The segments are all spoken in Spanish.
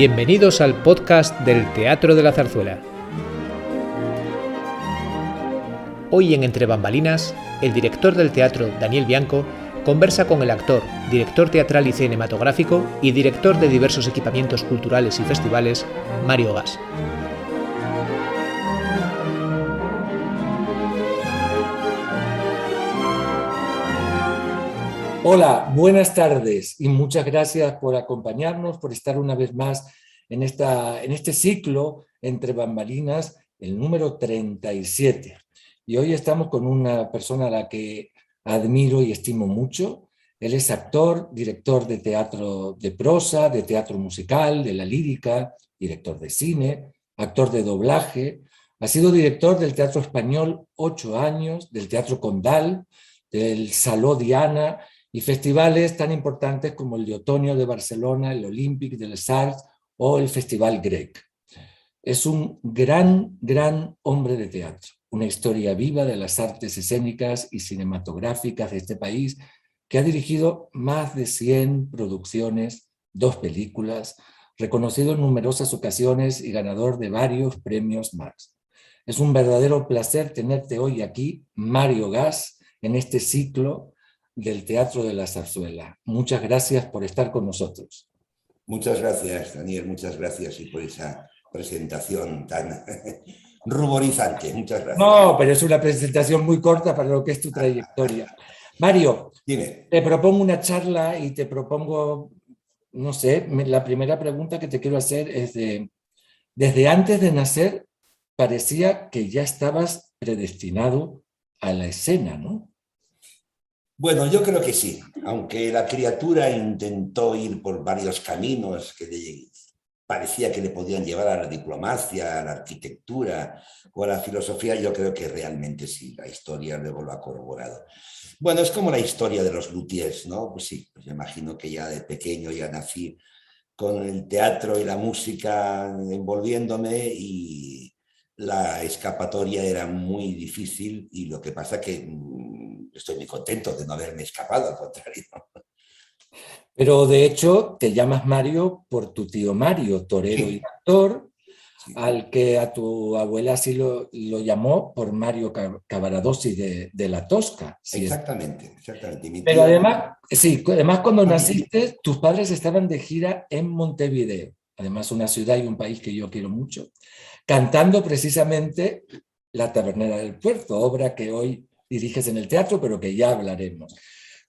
Bienvenidos al podcast del Teatro de la Zarzuela. Hoy en Entre Bambalinas, el director del teatro, Daniel Bianco, conversa con el actor, director teatral y cinematográfico y director de diversos equipamientos culturales y festivales, Mario Gas. Hola, buenas tardes y muchas gracias por acompañarnos, por estar una vez más en, esta, en este ciclo entre bambalinas, el número 37. Y hoy estamos con una persona a la que admiro y estimo mucho. Él es actor, director de teatro de prosa, de teatro musical, de la lírica, director de cine, actor de doblaje. Ha sido director del Teatro Español ocho años, del Teatro Condal, del Saló Diana y festivales tan importantes como el de otoño de Barcelona, el Olympic de Les Arts o el Festival Grec. Es un gran, gran hombre de teatro, una historia viva de las artes escénicas y cinematográficas de este país que ha dirigido más de 100 producciones, dos películas, reconocido en numerosas ocasiones y ganador de varios premios más. Es un verdadero placer tenerte hoy aquí, Mario Gas, en este ciclo del Teatro de la Zarzuela. Muchas gracias por estar con nosotros. Muchas gracias, Daniel, muchas gracias y por esa presentación tan ruborizante. Muchas gracias. No, pero es una presentación muy corta para lo que es tu trayectoria. Mario, Dime. te propongo una charla y te propongo, no sé, la primera pregunta que te quiero hacer es de, desde antes de nacer parecía que ya estabas predestinado a la escena, ¿no? Bueno, yo creo que sí, aunque la criatura intentó ir por varios caminos que le, parecía que le podían llevar a la diplomacia, a la arquitectura o a la filosofía, yo creo que realmente sí, la historia luego lo ha corroborado. Bueno, es como la historia de los luthiers, ¿no? Pues sí, pues imagino que ya de pequeño ya nací con el teatro y la música envolviéndome y la escapatoria era muy difícil y lo que pasa que estoy muy contento de no haberme escapado, al contrario. Pero de hecho te llamas Mario por tu tío Mario, torero Sí. y actor, Sí. al que a tu abuela sí lo, lo llamó por Mario Ca- Cavaradossi de, de la Tosca. sí. Exactamente, exactamente. Pero además, sí, además cuando naciste, tus padres estaban de gira en Montevideo, además una ciudad y un país que yo quiero mucho, cantando precisamente La Tabernera del Puerto, obra que hoy diriges en el teatro, pero que ya hablaremos.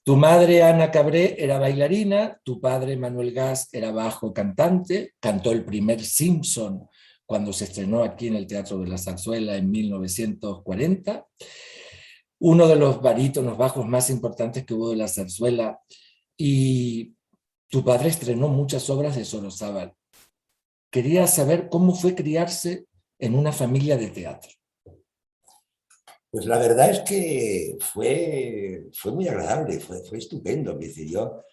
Tu madre, Ana Cabré, era bailarina, tu padre, Manuel Gas, era bajo cantante, cantó el primer Simpson cuando se estrenó aquí en el Teatro de la Zarzuela en 1940 uno de los barítonos bajos más importantes que hubo de la zarzuela. Y tu padre estrenó muchas obras de Sorozábal. Quería saber cómo fue criarse en una familia de teatro. Pues la verdad es que fue, fue muy agradable, fue, fue estupendo. Es decir, yo,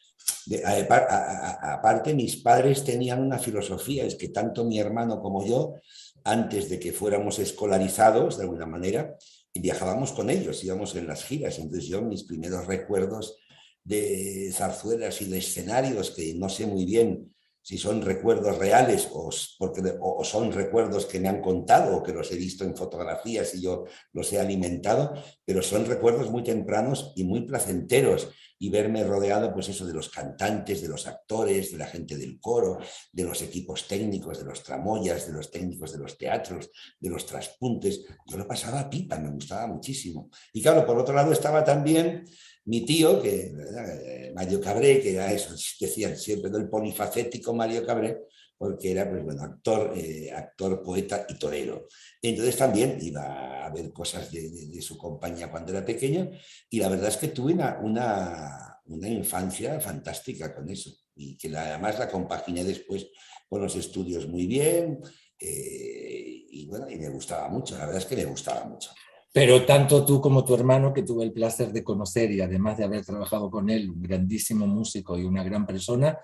aparte, mis padres tenían una filosofía, es que tanto mi hermano como yo, antes de que fuéramos escolarizados, de alguna manera, viajábamos con ellos, íbamos en las giras. Entonces yo mis primeros recuerdos de zarzuelas y de escenarios, que no sé muy bien si son recuerdos reales o, porque, o son recuerdos que me han contado o que los he visto en fotografías y yo los he alimentado, pero son recuerdos muy tempranos y muy placenteros y verme rodeado, pues eso, de los cantantes, de los actores, de la gente del coro, de los equipos técnicos, de los tramoyas, de los técnicos de los teatros, de los traspuntes. Yo lo pasaba a pipa, me gustaba muchísimo. Y claro, por otro lado estaba también mi tío, que eh, Mario Cabré, que era eso, decían siempre del polifacético Mario Cabré, porque era pues, bueno, actor, eh, actor, poeta y torero. Entonces también iba a ver cosas de, de- de su compañía cuando era pequeño y la verdad es que tuve una, una, una infancia fantástica con eso y que la- además la compaginé después con los estudios muy bien eh, y bueno, y me gustaba mucho, la verdad es que me gustaba mucho. Pero tanto tú como tu hermano, que tuve el placer de conocer y además de haber trabajado con él, un grandísimo músico y una gran persona,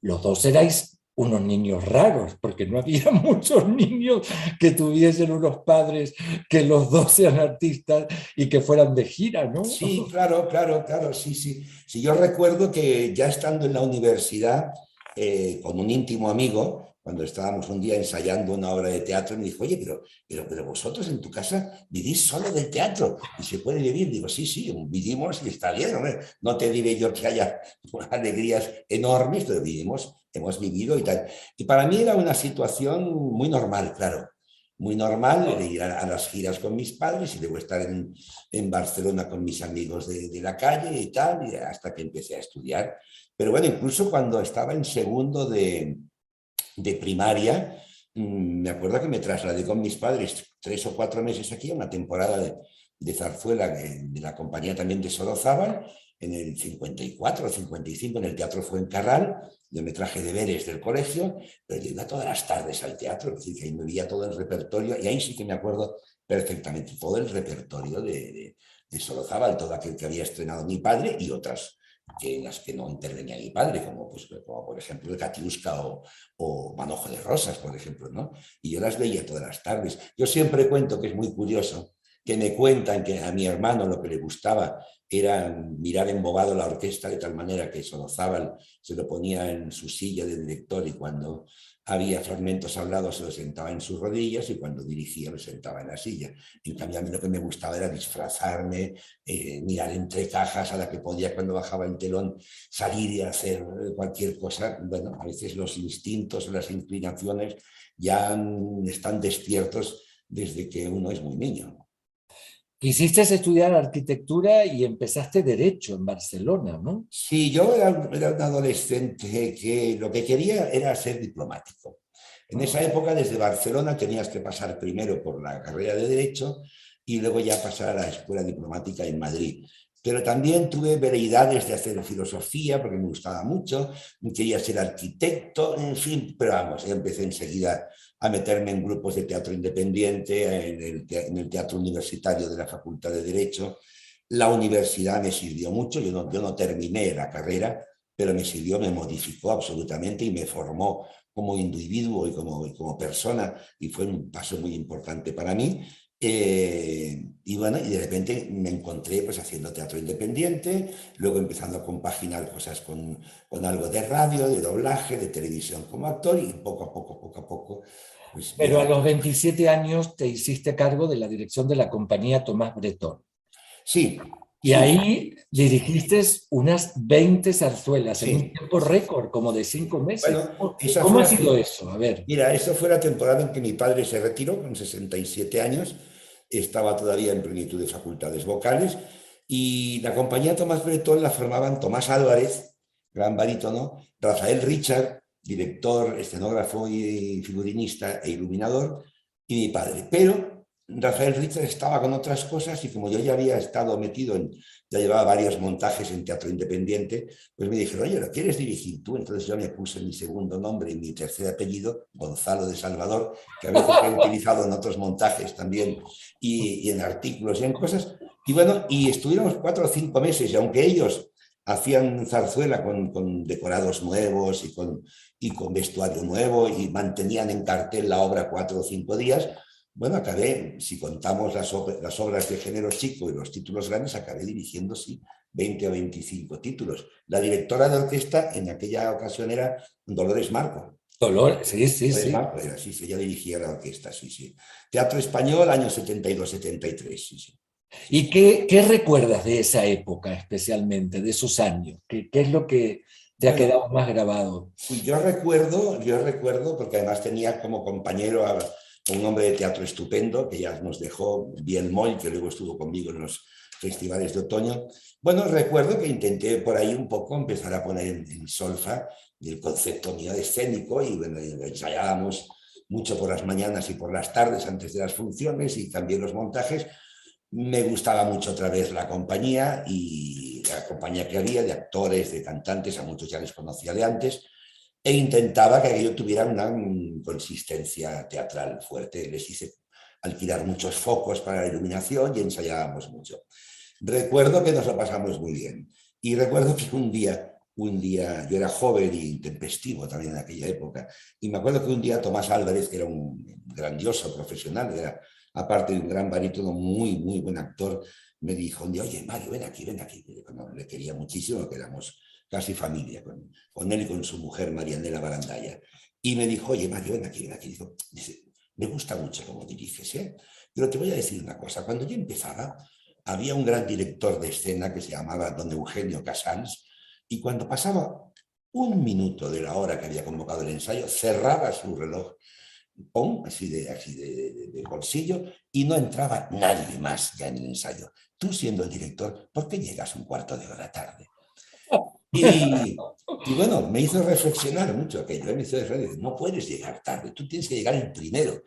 los dos erais unos niños raros, porque no había muchos niños que tuviesen unos padres que los dos sean artistas y que fueran de gira, ¿no? Sí, claro, claro, claro, sí, sí. Sí, yo recuerdo que ya estando en la universidad, eh, con un íntimo amigo, cuando estábamos un día ensayando una obra de teatro, me dijo, oye, pero, pero, pero vosotros en tu casa vivís solo del teatro y se puede vivir. Digo, sí, sí, vivimos y está bien, no te diré yo que haya alegrías enormes, pero vivimos, hemos vivido y tal. Y para mí era una situación muy normal, claro muy normal de ir a, las giras con mis padres y luego estar en, en Barcelona con mis amigos de, de, la calle y tal, y hasta que empecé a estudiar. Pero bueno, incluso cuando estaba en segundo de, de primaria, mm, me acuerdo que me trasladé con mis padres tres o cuatro meses aquí, una temporada de, de zarzuela de, la compañía también de Sorozábal, en el 54 o 55 en el Teatro Fuencarral, yo me traje deberes del colegio, pero yo iba todas las tardes al teatro, es decir, que ahí me veía todo el repertorio, y ahí sí que me acuerdo perfectamente todo el repertorio de, de, de Sorozábal, todo aquel que había estrenado mi padre y otras que en las que no intervenía mi padre, como, pues, como por ejemplo el Katiuska o, o, Manojo de Rosas, por ejemplo, ¿no? Y yo las veía todas las tardes. Yo siempre cuento que es muy curioso que me cuentan que a mi hermano lo que le gustaba era mirar embobado la orquesta de tal manera que Solozábal se lo ponía en su silla de director y cuando había fragmentos hablados se lo sentaba en sus rodillas y cuando dirigía lo sentaba en la silla. En cambio a mí lo que me gustaba era disfrazarme, eh, mirar entre cajas a la que podía cuando bajaba el telón salir y hacer cualquier cosa. Bueno, a veces los instintos, las inclinaciones ya están despiertos desde que uno es muy niño. Quisiste estudiar arquitectura y empezaste derecho en Barcelona, ¿no? Sí, yo era, un adolescente que lo que quería era ser diplomático. En esa época, desde Barcelona, tenías que pasar primero por la carrera de Derecho y luego ya pasar a la Escuela Diplomática en Madrid. Pero también tuve veredades de hacer filosofía, porque me gustaba mucho, quería ser arquitecto, en fin, pero vamos, empecé enseguida a meterme en grupos de teatro independiente, en el, teatro universitario de la Facultad de Derecho. La universidad me sirvió mucho, yo no, yo no terminé la carrera, pero me sirvió, me modificó absolutamente y me formó como individuo y como, como persona y fue un paso muy importante para mí. Eh, y bueno, y de repente me encontré pues haciendo teatro independiente, luego empezando a compaginar cosas con, con algo de radio, de doblaje, de televisión como actor y poco a poco, poco a poco pues Pero a los 27 años te hiciste cargo de la dirección de la compañía Tomás Bretón. Sí. Y ahí dirigiste unas 20 zarzuelas en un tiempo récord, como de cinco meses. ¿Cómo ha sido eso? A ver. Mira, eso fue la temporada en que mi padre se retiró con 67 años. Estaba todavía en plenitud de facultades vocales. Y la compañía Tomás Bretón la formaban Tomás Álvarez, gran barítono, Rafael Richard, director, escenógrafo y figurinista e iluminador, y mi padre. Pero Rafael Richard estaba con otras cosas y como yo ya había estado metido en, ya llevaba varios montajes en teatro independiente, pues me dijeron, oye, ¿lo quieres dirigir tú? Entonces yo me puse mi segundo nombre y mi tercer apellido, Gonzalo de Salvador, que a veces he utilizado en otros montajes también y, y en artículos y en cosas. Y bueno, y estuvimos cuatro o cinco meses y aunque ellos hacían zarzuela con, con, decorados nuevos y con, y con vestuario nuevo y mantenían en cartel la obra cuatro o cinco días. Bueno, acabé, si contamos las, las obras de género chico y los títulos grandes, acabé dirigiendo, sí, 20 o 25 títulos. La directora de orquesta en aquella ocasión era Dolores Marco. Dolores, sí, sí, Dolores sí. Marco era, sí, sí, ella dirigía la orquesta, sí, sí. Teatro Español, año 72-73, sí, sí. ¿Y qué, qué, recuerdas de esa época especialmente, de esos años? ¿Qué, qué es lo que te ha quedado más grabado? Yo recuerdo, yo recuerdo, porque además tenía como compañero a un hombre de teatro estupendo que ya nos dejó, Bien Moll, que luego estuvo conmigo en los festivales de otoño. Bueno, recuerdo que intenté por ahí un poco empezar a poner en, en solfa el concepto mío de escénico y bueno, ensayábamos mucho por las mañanas y por las tardes antes de las funciones y también los montajes me gustaba mucho otra vez la compañía y la compañía que había de actores, de cantantes, a muchos ya les conocía de antes, e intentaba que aquello tuviera una consistencia teatral fuerte. Les hice alquilar muchos focos para la iluminación y ensayábamos mucho. Recuerdo que nos lo pasamos muy bien. Y recuerdo que un día, un día, yo era joven y intempestivo también en aquella época, y me acuerdo que un día Tomás Álvarez, que era un grandioso profesional, era aparte de un gran barítono, muy, muy buen actor, me dijo oye, Mario, ven aquí, ven aquí. le quería muchísimo, que éramos casi familia con, con, él y con su mujer, Marianela Barandaya. Y me dijo, oye, Mario, ven aquí, ven aquí. Dice, me gusta mucho cómo diriges, ¿eh? Pero te voy a decir una cosa. Cuando yo empezaba, había un gran director de escena que se llamaba don Eugenio Casals, y cuando pasaba un minuto de la hora que había convocado el ensayo, cerraba su reloj, así, de, así de, bolsillo, y no entraba nadie más ya en el ensayo. Tú siendo el director, ¿por qué llegas un cuarto de hora tarde? Y, bueno, me hizo reflexionar mucho aquello. ¿eh? Me hizo reflexionar, no puedes llegar tarde, tú tienes que llegar el primero.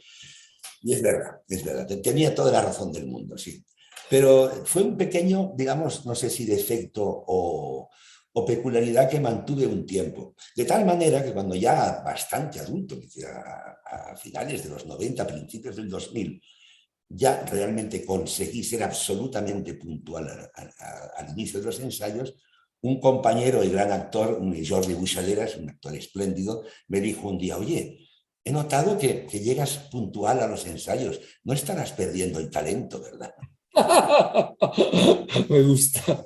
Y es verdad, es verdad, tenía toda la razón del mundo, sí. Pero fue un pequeño, digamos, no sé si defecto o, o peculiaridad que mantuve un tiempo. De tal manera que cuando ya bastante adulto, a, a finales de los 90, principios del 2000, ya realmente conseguí ser absolutamente puntual al inicio de los ensayos, un compañero y gran actor, Jordi Buixaderas, un actor espléndido, me dijo un día, oye, he notado que, que llegas puntual a los ensayos, no estarás perdiendo el talento, ¿verdad? me gusta.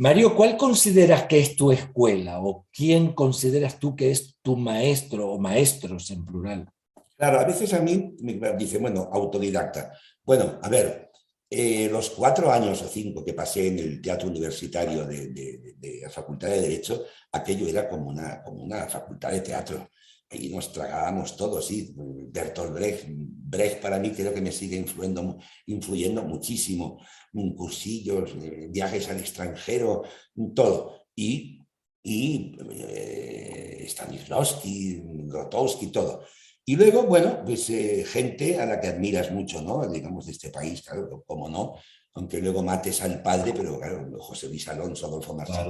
Mario, ¿cuál consideras que es tu escuela o quién consideras tú que es tu maestro o maestros en plural? Claro, a veces a mí me dicen, bueno, autodidacta. Bueno, a ver, eh, los cuatro años o cinco que pasé en el teatro universitario de, la Facultad de Derecho, aquello era como una, como una facultad de teatro. Ahí nos tragábamos todos, sí. Bertolt Brecht, Brecht para mí creo que me sigue influyendo, influyendo muchísimo cursillos, eh, viajes al extranjero, todo. Y, y eh, Stanislavski, Grotowski, todo. Y luego, bueno, pues eh, gente a la que admiras mucho, ¿no? Digamos, de este país, claro, como no, aunque luego mates al padre, pero claro, José Luis Alonso, Adolfo Marcel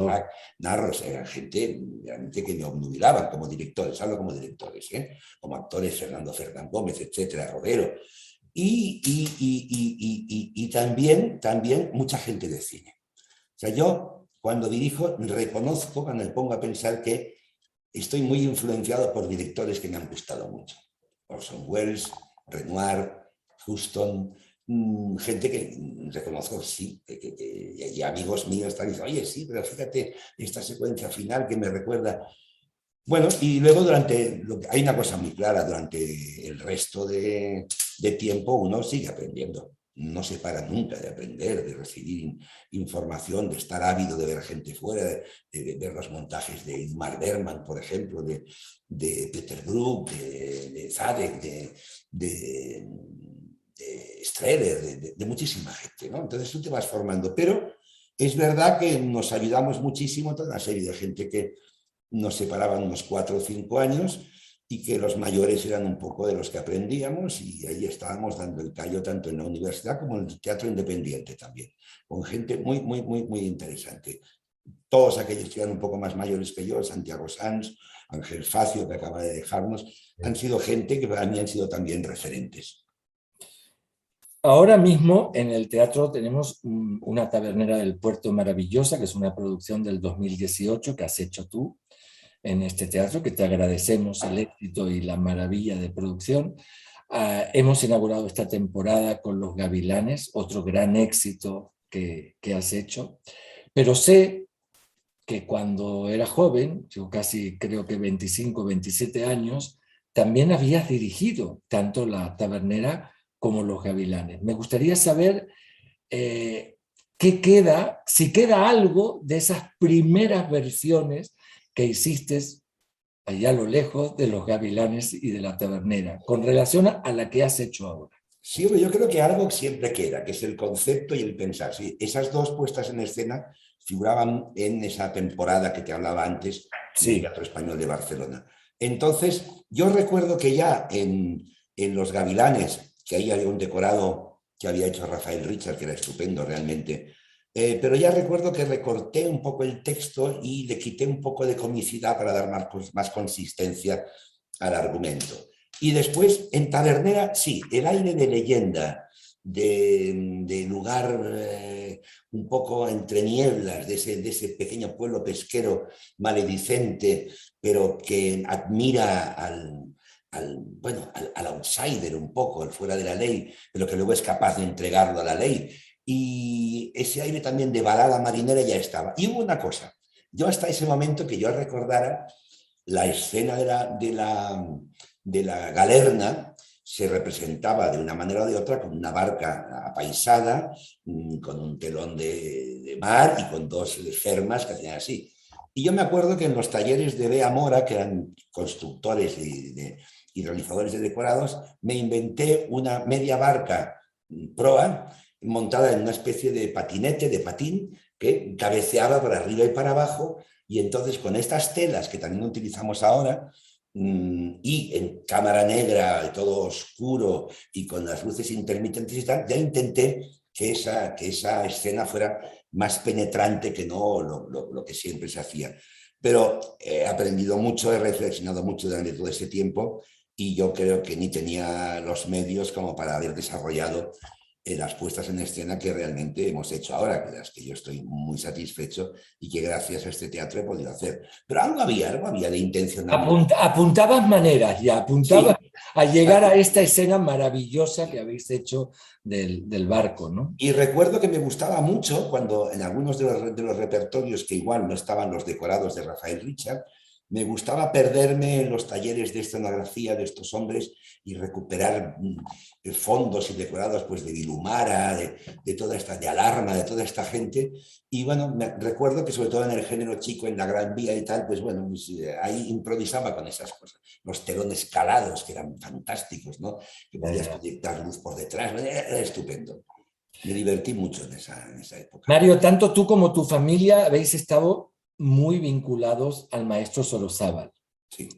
Narros, eran gente realmente que me obnubilaban como directores, hablo como directores, ¿eh? como actores, Fernando Fernán Gómez, etcétera, Rodero, y, y, también, también mucha gente de cine. O sea, yo cuando dirijo reconozco, cuando me pongo a pensar que estoy muy influenciado por directores que me han gustado mucho. Orson Welles, Renoir, Houston, gente que reconozco, sí, y amigos míos están diciendo, oye, sí, pero fíjate esta secuencia final que me recuerda bueno, y luego durante, hay una cosa muy clara, durante el resto de, tiempo uno sigue aprendiendo, no se para nunca de aprender, de recibir información, de estar ávido de ver gente fuera, de, ver los montajes de Ingmar Bergman, por ejemplo, de, Peter Brook, de, Zadek, de, de, de de, muchísima gente, ¿no? Entonces tú te vas formando, pero es verdad que nos ayudamos muchísimo toda una serie de gente que nos separaban unos cuatro o cinco años y que los mayores eran un poco de los que aprendíamos y ahí estábamos dando el callo tanto en la universidad como en el teatro independiente también, con gente muy, muy, muy, muy interesante. Todos aquellos que eran un poco más mayores que yo, Santiago Sanz, Ángel Facio, que acaba de dejarnos, han sido gente que para mí han sido también referentes. Ahora mismo en el teatro tenemos una tabernera del puerto maravillosa, que es una producción del 2018 que has hecho tú, en este teatro, que te agradecemos el éxito y la maravilla de producción. Ah, hemos inaugurado esta temporada con Los Gavilanes, otro gran éxito que, que has hecho, pero sé que cuando era joven, yo casi creo que 25, 27 años, también habías dirigido tanto la tabernera como los gavilanes. Me gustaría saber eh, qué queda, si queda algo de esas primeras versiones que hiciste allá a lo lejos de los gavilanes y de la tabernera, con relación a la que has hecho ahora. Sí, yo creo que algo siempre queda, que es el concepto y el pensar. Sí, esas dos puestas en escena figuraban en esa temporada que te hablaba antes sí. del Teatro Español de Barcelona. Entonces, yo recuerdo que ya en, en Los Gavilanes, que ahí había un decorado que había hecho Rafael Richard, que era estupendo realmente, eh, pero ya recuerdo que recorté un poco el texto y le quité un poco de comicidad para dar más, más consistencia al argumento. Y después, en Tabernera, sí, el aire de leyenda, de, lugar eh, un poco entre nieblas, de ese, de ese, pequeño pueblo pesquero maledicente, pero que admira al, al bueno, al, al, outsider un poco, al fuera de la ley, pero que luego es capaz de entregarlo a la ley y ese aire también de balada marinera ya estaba. Y hubo una cosa, yo hasta ese momento que yo recordara, la escena de la, de la, de la galerna se representaba de una manera o de otra con una barca apaisada, mm, con un telón de, mar y con dos fermas que hacían así. Y yo me acuerdo que en los talleres de Bea Mora, que eran constructores y, realizadores de decorados, me inventé una media barca mm, proa montada en una especie de patinete, de patín, que cabeceaba para arriba y para abajo. Y entonces con estas telas que también utilizamos ahora, Mm, y en cámara negra, todo oscuro y con las luces intermitentes y tal, ya intenté que esa, que esa escena fuera más penetrante que no lo, lo, que siempre se hacía. Pero he aprendido mucho, he reflexionado mucho durante todo ese tiempo y yo creo que ni tenía los medios como para haber desarrollado las puestas en escena que realmente hemos hecho ahora, que las que yo estoy muy satisfecho y que gracias a este teatro he podido hacer. Pero algo había, algo había de intención. apuntabas maneras ya, apuntabas a llegar a esta escena maravillosa que habéis hecho del, del, barco, ¿no? Y recuerdo que me gustaba mucho cuando en algunos de los, de los repertorios que igual no estaban los decorados de Rafael Richard, me gustaba perderme en los talleres de escenografía de estos hombres y recuperar mm, fondos y decorados pues, de Vilumara, de, toda esta, de Alarma, de toda esta gente. Y bueno, me recuerdo que sobre todo en el género chico, en la Gran Vía y tal, pues bueno, pues, eh, ahí improvisaba con esas cosas. Los telones calados, que eran fantásticos, ¿no? Que podías proyectar luz por detrás, era estupendo. Me divertí mucho en esa, en esa época. Mario, tanto tú como tu familia habéis estado muy vinculados al maestro Solozábal. Sí.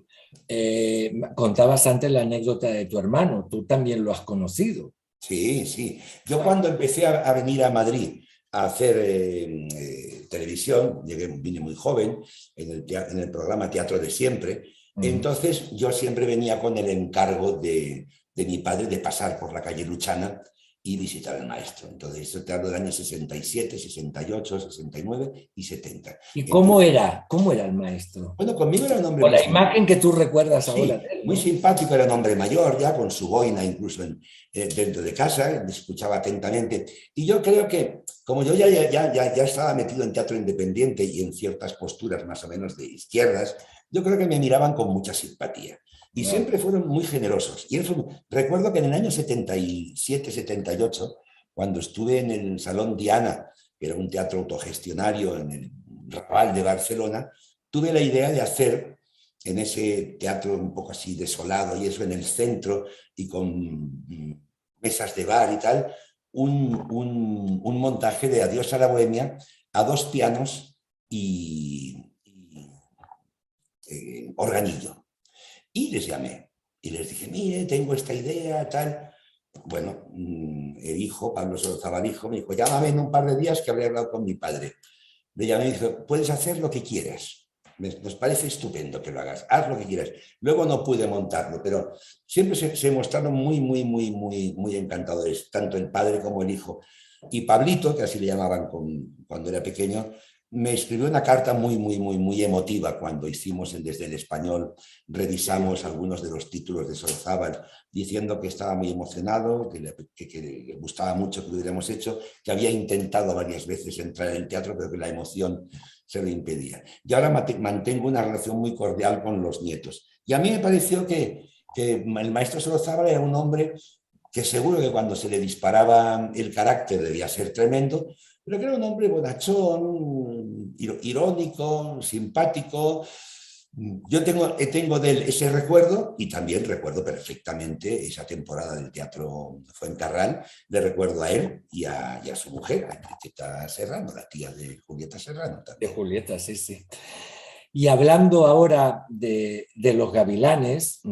Eh, contabas antes la anécdota de tu hermano, tú también lo has conocido. Sí, sí. Yo cuando empecé a, venir a Madrid a hacer eh, eh, televisión, llegué, vine muy joven en el, en el programa Teatro de Siempre, entonces yo siempre venía con el encargo de, de mi padre de pasar por la calle Luchana y visitar al maestro. Entonces, esto te hablo del año 67, 68, 69 y 70. ¿Y cómo era? ¿Cómo era el maestro? Bueno, conmigo era un hombre... Con la imagen que tú recuerdas ahora. Muy simpático, era un hombre mayor ya, con su boina incluso en, eh, dentro de casa, me escuchaba atentamente. Y yo creo que, como yo ya, ya, ya, ya estaba metido en teatro independiente y en ciertas posturas más o menos de izquierdas, yo creo que me miraban con mucha simpatía. Y siempre fueron muy generosos. Y recuerdo que en el año 77, 78, cuando estuve en el Salón Diana, que era un teatro autogestionario en el Raval de Barcelona, tuve la idea de hacer en ese teatro un poco así desolado y eso en el centro y con mesas de bar y tal, un, montaje de Adiós a la Bohemia a dos pianos y, eh, organillo. Y les llamé y les dije, mire, tengo esta idea, tal. Bueno, mm, el hijo, Pablo Zabalijo, me dijo, llámame en un par de días que habré hablado con mi padre. Le llamé y dijo, puedes hacer lo que quieras. Nos parece estupendo que lo hagas, haz lo que quieras. Luego no pude montarlo, pero siempre se, mostraron muy, muy, muy, muy, muy encantadores, tanto el padre como el hijo. Y Pablito, que así le llamaban cuando era pequeño, me escribió una carta muy, muy, muy, muy emotiva cuando hicimos el Desde el Español, revisamos algunos de los títulos de Solozábal, diciendo que estaba muy emocionado, que le, gustaba mucho que lo hubiéramos hecho, que había intentado varias veces entrar en el teatro, pero que la emoción se lo impedía. Y ahora mantengo una relación muy cordial con los nietos. Y a mí me pareció que, el maestro Solozábal era un hombre que seguro que cuando se le disparaba el carácter debía ser tremendo, pero que era un hombre bonachón, irónico, simpático. Yo tengo, eh, tengo de él ese recuerdo y también recuerdo perfectamente esa temporada del Teatro Fuencarral. Le recuerdo a él y a, su mujer, a Enriqueta Serrano, la tía de Julieta Serrano. También. De Julieta, sí, sí. Y hablando ahora de, los gavilanes.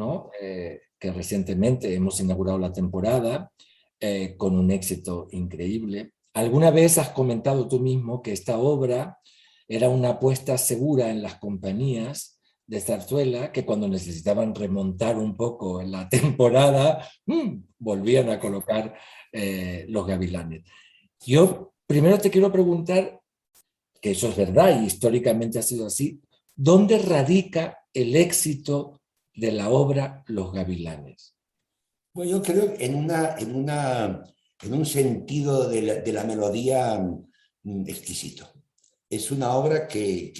Eh, que recientemente hemos inaugurado la temporada eh, con un éxito increíble. Alguna vez has comentado tú mismo que esta obra era una apuesta segura en las compañías de zarzuela que cuando necesitaban remontar un poco en la temporada, mm, volvían a colocar eh, los gavilanes. Yo primero te quiero preguntar, que eso es verdad y históricamente ha sido así, ¿dónde radica el éxito de la obra Los Gavilanes? Bueno, yo creo en en una en un sentido de la, melodía mm, exquisito. Es una obra que,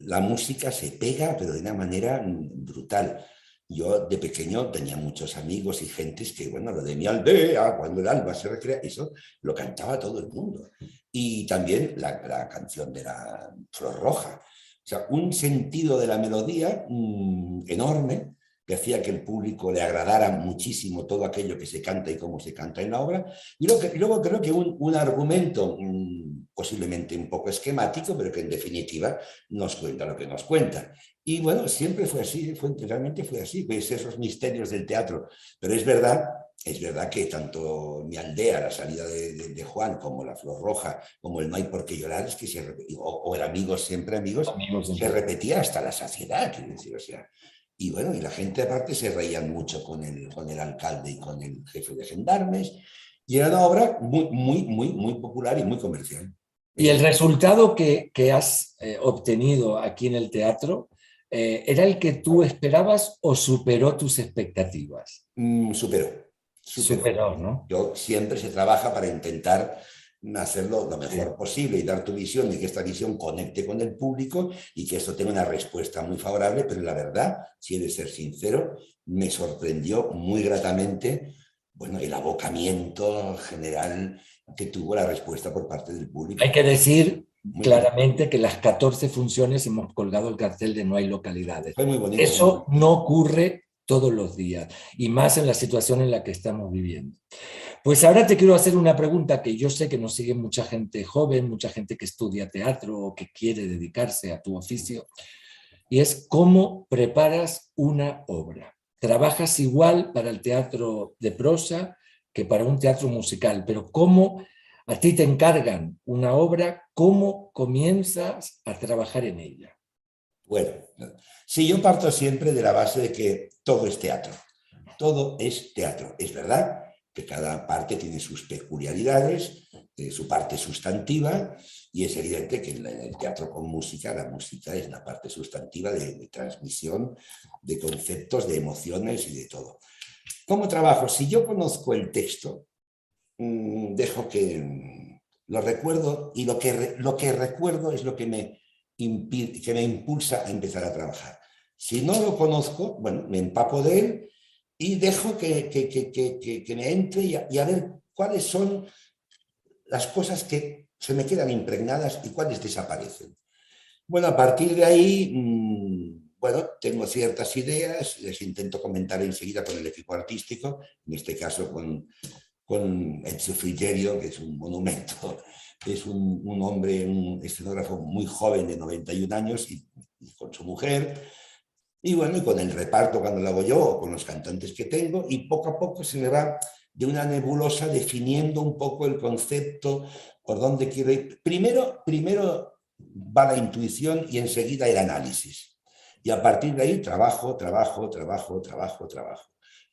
la música se pega, pero de una manera brutal. Yo de pequeño tenía muchos amigos y gentes que, bueno, lo de mi aldea, cuando el alba se recrea, eso lo cantaba todo el mundo. Y también la, canción de la Flor Roja. O sea, un sentido de la melodía mm, enorme que hacía que el público le agradara muchísimo todo aquello que se canta y cómo se canta en la obra. Y luego, creo que un, argumento mm, posiblemente un poco esquemático, pero que en definitiva nos cuenta lo que nos cuenta. Y bueno, siempre fue así, fue, realmente fue así, pues esos misterios del teatro. Pero es verdad, es verdad que tanto mi aldea, la salida de, Juan, como la Flor Roja, como el May porque llorar, es que se o, o el Amigos siempre amigos, se repetía hasta la saciedad, quiero decir, o sea, y bueno, y la gente aparte se reían mucho con el, con el alcalde y con el jefe de gendarmes. Y era una obra muy, muy, muy, muy popular y muy comercial. ¿Y el resultado que, que has eh, obtenido aquí en el teatro eh, era el que tú esperabas o superó tus expectativas? Mm, superó, superó. Superó, ¿no? Yo siempre se trabaja para intentar hacerlo lo mejor posible y dar tu visión y que esta visión conecte con el público y que esto tenga una respuesta muy favorable, pero la verdad, si he de ser sincero, me sorprendió muy gratamente bueno, el abocamiento general que tuvo la respuesta por parte del público. Hay que decir claramente que las 14 funciones hemos colgado el cartel de no hay localidades. Eso no ocurre todos los días y más en la situación en la que estamos viviendo. Pues ahora te quiero hacer una pregunta que yo sé que nos sigue mucha gente joven, mucha gente que estudia teatro o que quiere dedicarse a tu oficio, y es cómo preparas una obra. Trabajas igual para el teatro de prosa que para un teatro musical, pero cómo a ti te encargan una obra, cómo comienzas a trabajar en ella. Bueno, si yo parto siempre de la base de que todo es teatro. Todo es teatro. Es verdad que cada parte tiene sus peculiaridades, eh, su parte sustantiva, y es evidente que en el teatro con música, la música es la parte sustantiva de, transmisión de conceptos, de emociones y de todo. ¿Cómo trabajo? Si yo conozco el texto, mm, dejo que lo recuerdo y lo que, lo que recuerdo es lo que me, que me impulsa a empezar a trabajar. Si no lo conozco, bueno, me empapo de él y dejo que, que, me entre y a, ver cuáles son las cosas que se me quedan impregnadas y cuáles desaparecen. Bueno, a partir de ahí, mm, bueno, tengo ciertas ideas, les intento comentar enseguida con el equipo artístico, en este caso con, con Ezio Frigerio, que es un monumento, es un, un hombre, un escenógrafo muy joven de 91 años y, con su mujer, y bueno, y con el reparto cuando lo hago yo, con los cantantes que tengo, y poco a poco se me va de una nebulosa definiendo un poco el concepto, por dónde quiero ir. Primero, primero va la intuición y enseguida el análisis. Y a partir de ahí trabajo, trabajo, trabajo, trabajo, trabajo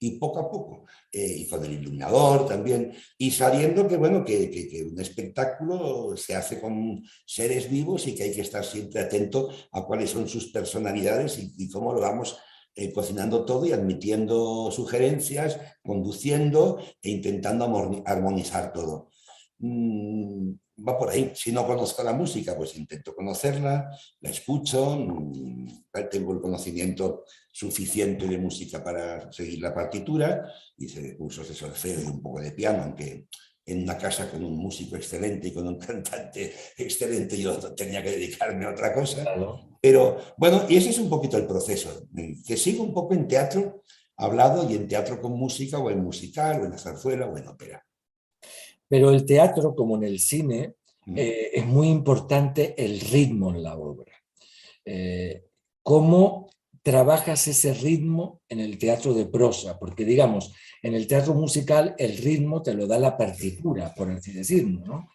y poco a poco, eh, y con el iluminador también, y sabiendo que, bueno, que, que, un espectáculo se hace con seres vivos y que hay que estar siempre atento a cuáles son sus personalidades y, cómo lo vamos eh, cocinando todo y admitiendo sugerencias, conduciendo e intentando armonizar todo. Mm, va por ahí. Si no conozco la música, pues intento conocerla, la escucho, mm, tengo el conocimiento suficiente de música para seguir la partitura, hice cursos de solfeo y un poco de piano, aunque en una casa con un músico excelente y con un cantante excelente yo tenía que dedicarme a otra cosa. Pero bueno, y ese es un poquito el proceso, que sigo un poco en teatro hablado y en teatro con música o en musical o en la zarzuela o en ópera. Pero el teatro, como en el cine, mm. eh, es muy importante el ritmo en la obra. Eh, ¿Cómo trabajas ese ritmo en el teatro de prosa? Porque, digamos, en el teatro musical el ritmo te lo da la partitura, por así decirlo, ¿no?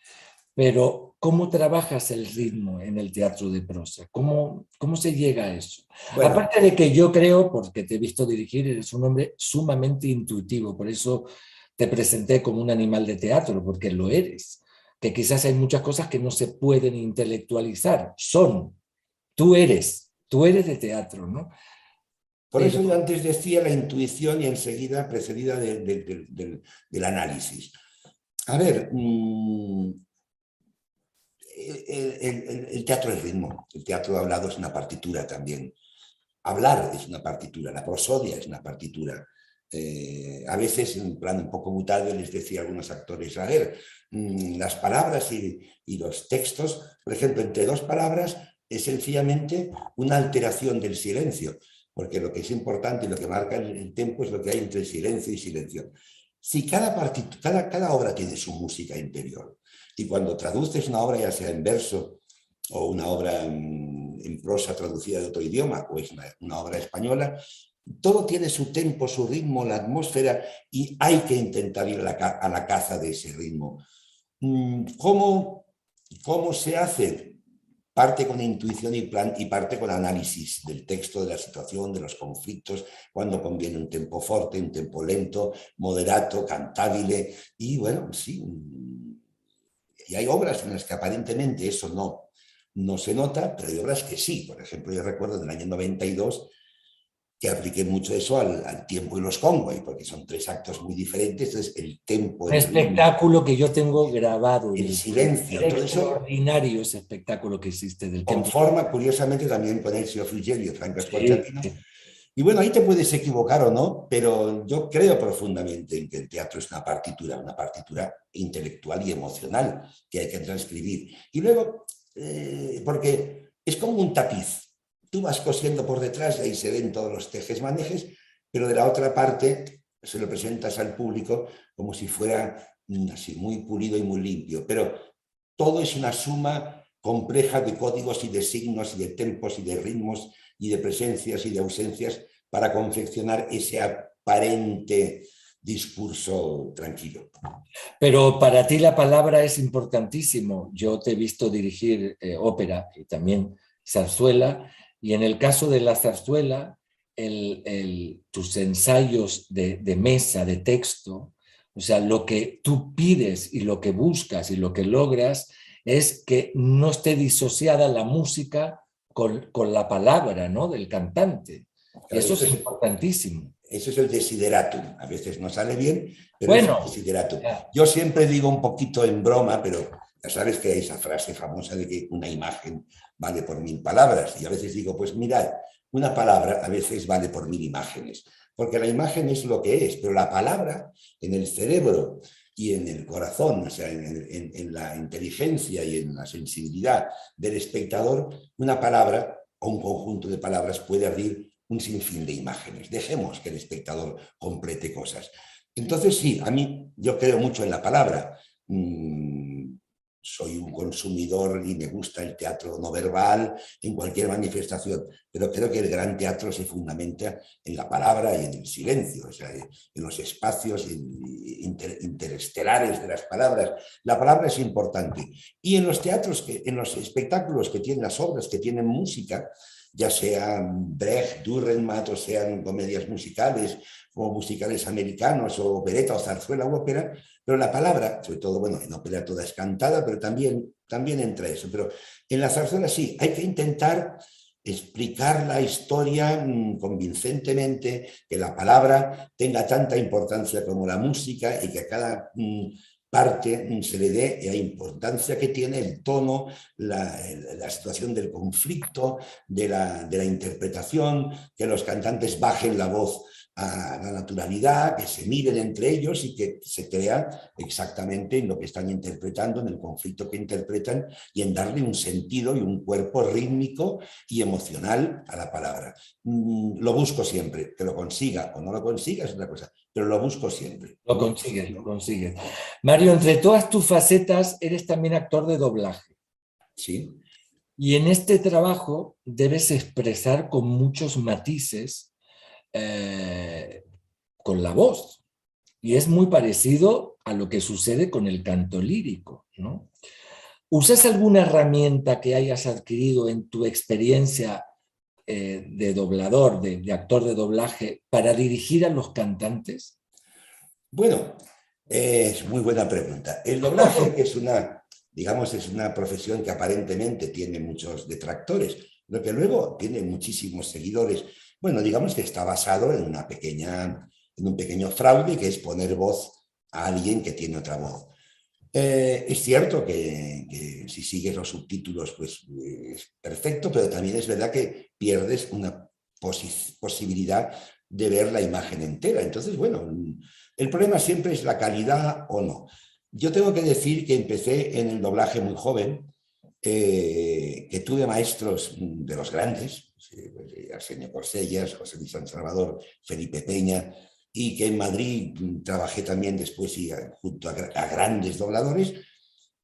Pero, ¿cómo trabajas el ritmo en el teatro de prosa? ¿Cómo, cómo se llega a eso? Aparte de que yo creo, porque te he visto dirigir, eres un hombre sumamente intuitivo, por eso te presenté como un animal de teatro, porque lo eres, que quizás hay muchas cosas que no se pueden intelectualizar, son, tú eres, tú eres de teatro, ¿no? Por eso yo antes decía la intuición y enseguida precedida del análisis. A ver, mm, el, teatro es ritmo, el teatro hablado es una partitura también. Hablar es una partitura, la prosodia es una partitura. Eh, a veces, en plan un poco mutado, les decía a algunos actores, a ver, mm, las palabras y, y, los textos, por ejemplo, entre dos palabras es sencillamente una alteración del silencio, porque lo que es importante y lo que marca el, tiempo es lo que hay entre silencio y silencio. Si cada, cada, cada obra tiene su música interior, y cuando traduces una obra, ya sea en verso o una obra en, prosa traducida de otro idioma, o es una, obra española, todo tiene su tempo, su ritmo, la atmósfera, y hay que intentar ir a la, caza de ese ritmo. Mm, ¿Cómo, ¿Cómo se hace? parte con intuición y, plan, y parte con análisis del texto, de la situación, de los conflictos, cuando conviene un tempo fuerte, un tempo lento, moderato, cantabile, y bueno, sí, y hay obras en las que aparentemente eso no, no se nota, pero hay obras que sí. Por ejemplo, yo recuerdo en el año 92 que apliqué mucho eso al, tiempo y los Conway, porque son tres actos muy diferentes, entonces el tempo... Un espectáculo que yo tengo grabado. El silencio, todo eso... Extraordinario ese espectáculo que existe del Conforma, curiosamente, también con Ezio Frigerio, Franco sí, Y bueno, ahí te puedes equivocar o no, pero yo creo profundamente en que el teatro es una partitura, una partitura intelectual y emocional que hay que transcribir. Y luego, eh, porque es como un tapiz, tú vas cosiendo por detrás y ahí se ven todos los tejes manejes, pero de la otra parte se lo presentas al público como si fuera mm, así muy pulido y muy limpio, pero todo es una suma compleja de códigos y de signos y de tempos y de ritmos y de presencias y de ausencias para confeccionar ese aparente discurso tranquilo. Pero para ti la palabra es importantísimo. Yo te he visto dirigir eh, ópera y también zarzuela y en el caso de la zarzuela, tus ensayos de, mesa, de texto, o sea, lo que tú pides y lo que buscas y lo que logras es que no esté disociada la música con, la palabra ¿no? del cantante. eso, es, importantísimo. Eso es el desideratum. A veces no sale bien, pero es el desideratum. Yo siempre digo un poquito en broma, pero ya sabes que hay esa frase famosa de que una imagen vale por mil palabras. Y a veces digo, pues mirad, una palabra a veces vale por mil imágenes, porque la imagen es lo que es, pero la palabra en el cerebro y en el corazón, o sea, en, la inteligencia y en la sensibilidad del espectador, una palabra o un conjunto de palabras puede abrir un sinfín de imágenes. Dejemos que el espectador complete cosas. Entonces, sí, a mí yo creo mucho en la palabra. Mm, soy un consumidor y me gusta el teatro no verbal en cualquier manifestación, pero creo que el gran teatro se fundamenta en la palabra y en el silencio, o sea, en los espacios interestelares de las palabras. La palabra es importante. Y en los teatros, que, en los espectáculos que tienen las obras, que tienen música, ya sean Brecht, Dürrenmatt o sean comedias musicales o musicales americanos o opereta o zarzuela o ópera, pero la palabra, sobre todo, bueno, en ópera toda es cantada, pero también, también entra eso. Pero en la zarzuela sí, hay que intentar explicar la historia mm, convincentemente, que la palabra tenga tanta importancia como la música y que cada mm, parte se le dé la importancia que tiene el tono, la, la situación del conflicto, de la, de la interpretación, que los cantantes bajen la voz a la naturalidad, que se miren entre ellos y que se crea exactamente en lo que están interpretando, en el conflicto que interpretan y en darle un sentido y un cuerpo rítmico y emocional a la palabra. Mm, lo busco siempre, que lo consiga o no lo consiga es otra cosa, pero lo busco siempre. Lo consigues, lo consigues. Mario, entre todas tus facetas, eres también actor de doblaje. Sí. Y en este trabajo debes expresar con muchos matices eh, con la voz. Y es muy parecido a lo que sucede con el canto lírico. ¿no? ¿Usas alguna herramienta que hayas adquirido en tu experiencia eh, de doblador, de, actor de doblaje, para dirigir a los cantantes? Bueno, es muy buena pregunta. El doblaje es una, digamos, es una profesión que aparentemente tiene muchos detractores, pero que luego tiene muchísimos seguidores bueno, digamos que está basado en, una pequeña, en un pequeño fraude que es poner voz a alguien que tiene otra voz. Eh, es cierto que, si sigues los subtítulos, pues es perfecto, pero también es verdad que pierdes una posibilidad de ver la imagen entera. Entonces, bueno, el problema siempre es la calidad o no. Yo tengo que decir que empecé en el doblaje muy joven, eh, que tuve maestros de los grandes, pues, Arsenio Corsellas, José Luis San Salvador, Felipe Peña, y que en Madrid trabajé también después y junto a, grandes dobladores,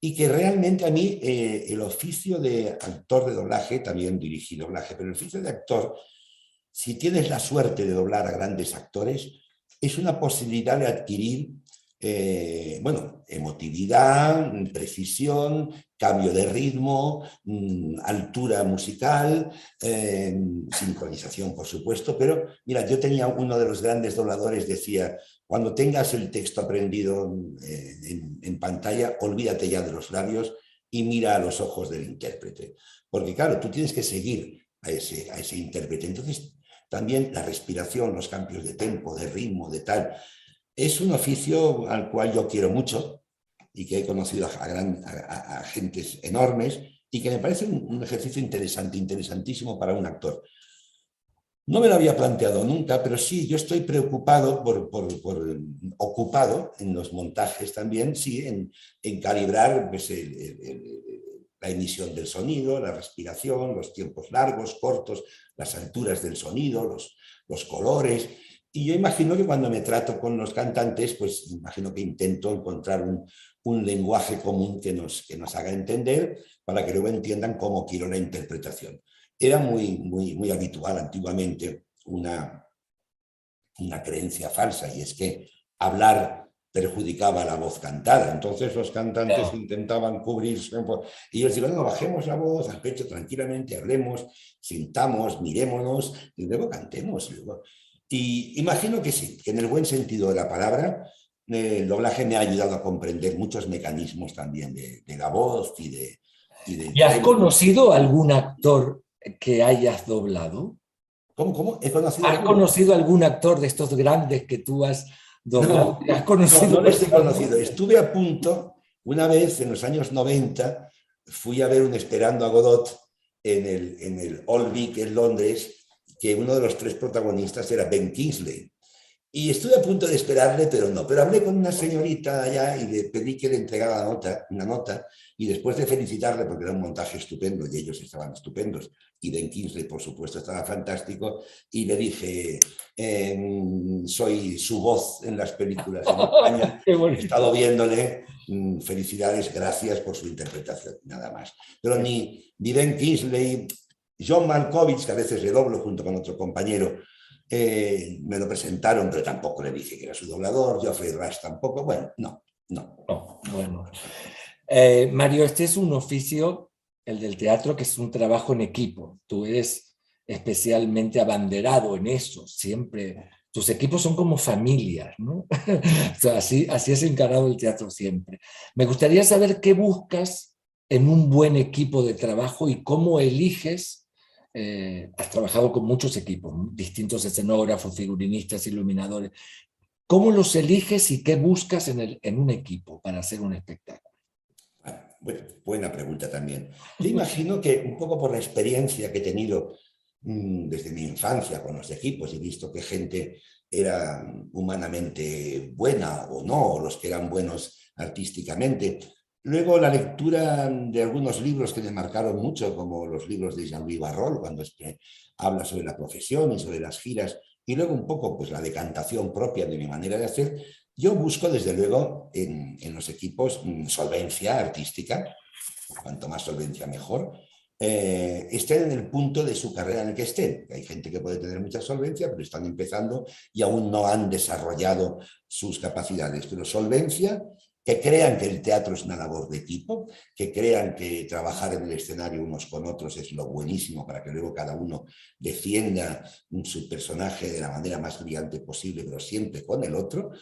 y que realmente a mí eh, el oficio de actor de doblaje, también dirigí doblaje, pero el oficio de actor, si tienes la suerte de doblar a grandes actores, es una posibilidad de adquirir eh, bueno, emotividad, precisión, cambio de ritmo, mm, altura musical, eh, sincronización, por supuesto, pero mira, yo tenía uno de los grandes dobladores, decía, cuando tengas el texto aprendido eh, en, pantalla, olvídate ya de los labios y mira a los ojos del intérprete, porque claro, tú tienes que seguir a ese, a ese intérprete. Entonces, también la respiración, los cambios de tempo, de ritmo, de tal, es un oficio al cual yo quiero mucho y que he conocido a, gran, a, enormes y que me parece un, ejercicio interesante, interesantísimo para un actor. No me lo había planteado nunca, pero sí, yo estoy preocupado por, ocupado en los montajes también, sí, en, calibrar pues, la emisión del sonido, la respiración, los tiempos largos, cortos, las alturas del sonido, los colores, y yo imagino que cuando me trato con los cantantes, pues imagino que intento encontrar un, lenguaje común que nos, que nos haga entender para que luego entiendan cómo quiero la interpretación. Era muy, muy, muy habitual antiguamente una, una creencia falsa y es que hablar perjudicaba la voz cantada. Entonces los cantantes intentaban cubrirse. Y yo les digo, no, bajemos la voz al pecho tranquilamente, hablemos, sintamos, mirémonos y luego cantemos. Y luego... Y imagino que sí, que en el buen sentido de la palabra, eh, el doblaje me ha ayudado a comprender muchos mecanismos también de, la voz y de... ¿Y, has conocido algún actor que hayas doblado? ¿Cómo, cómo? ¿He conocido ¿Has conocido algún actor de estos grandes que tú has doblado? No, ¿Has conocido no, he conocido. Estuve a punto, una vez en los años 90, fui a ver un Esperando a Godot en el, en el Old Vic en Londres que uno de los tres protagonistas era Ben Kingsley. Y estuve a punto de esperarle, pero no. Pero hablé con una señorita allá y le pedí que le entregara nota, una nota. Y después de felicitarle, porque era un montaje estupendo y ellos estaban estupendos, y Ben Kingsley, por supuesto, estaba fantástico, y le dije, em, soy su voz en las películas en España, he estado viéndole, mm, felicidades, gracias por su interpretación, nada más. Pero ni, ni Ben Kingsley, John Malkovich, que a veces le doblo junto con otro compañero, eh, me lo presentaron, pero tampoco le dije que era su doblador, Geoffrey Rush tampoco, bueno, no, no. bueno. Eh, Mario, este es un oficio, el del teatro, que es un trabajo en equipo. Tú eres especialmente abanderado en eso, siempre. Tus equipos son como familias, ¿no? así, así es encarado el teatro siempre. Me gustaría saber qué buscas en un buen equipo de trabajo y cómo eliges eh, has trabajado con muchos equipos, distintos escenógrafos, figurinistas, iluminadores. ¿Cómo los eliges y qué buscas en, un equipo para hacer un espectáculo? buena pregunta también. Yo imagino que un poco por la experiencia que he tenido mm, desde mi infancia con los equipos, he visto que gente era humanamente buena o no, los que eran buenos artísticamente, Luego la lectura de algunos libros que me marcaron mucho, como los libros de Jean-Louis Barrol, cuando habla sobre la profesión y sobre las giras, y luego un poco pues, la decantación propia de mi manera de hacer, yo busco desde luego en, los equipos mm, solvencia artística, cuanto más solvencia mejor, eh, estén en el punto de su carrera en el que estén. Hay gente que puede tener mucha solvencia, pero están empezando y aún no han desarrollado sus capacidades. Pero solvencia que crean que el teatro es una labor de equipo, que crean que trabajar en el escenario unos con otros es lo buenísimo para que luego cada uno defienda su personaje de la manera más brillante posible, pero siempre con el otro,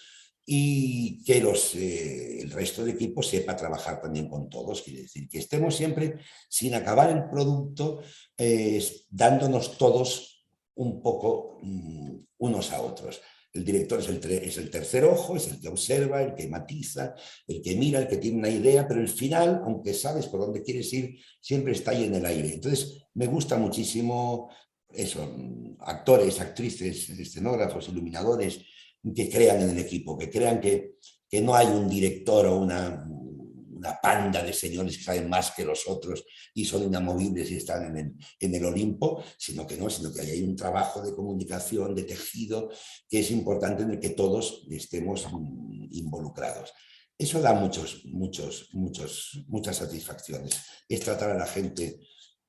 y que los, eh, el resto del equipo sepa trabajar también con todos, quiere decir que estemos siempre sin acabar el producto, eh, dándonos todos un poco mm, unos a otros. El director es el, es el tercer ojo, es el que observa, el que matiza, el que mira, el que tiene una idea, pero el final, aunque sabes por dónde quieres ir, siempre está ahí en el aire. Entonces, me gusta muchísimo eso, actores, actrices, escenógrafos, iluminadores, que crean en el equipo, que crean que, que no hay un director o una, una panda de señores que saben más que los otros y son inamovibles y están en el, Olimpo, sino que no, sino que hay un trabajo de comunicación, de tejido, que es importante en el que todos estemos mm, involucrados. Eso da muchos, muchos, muchos, muchas satisfacciones. Es tratar a la gente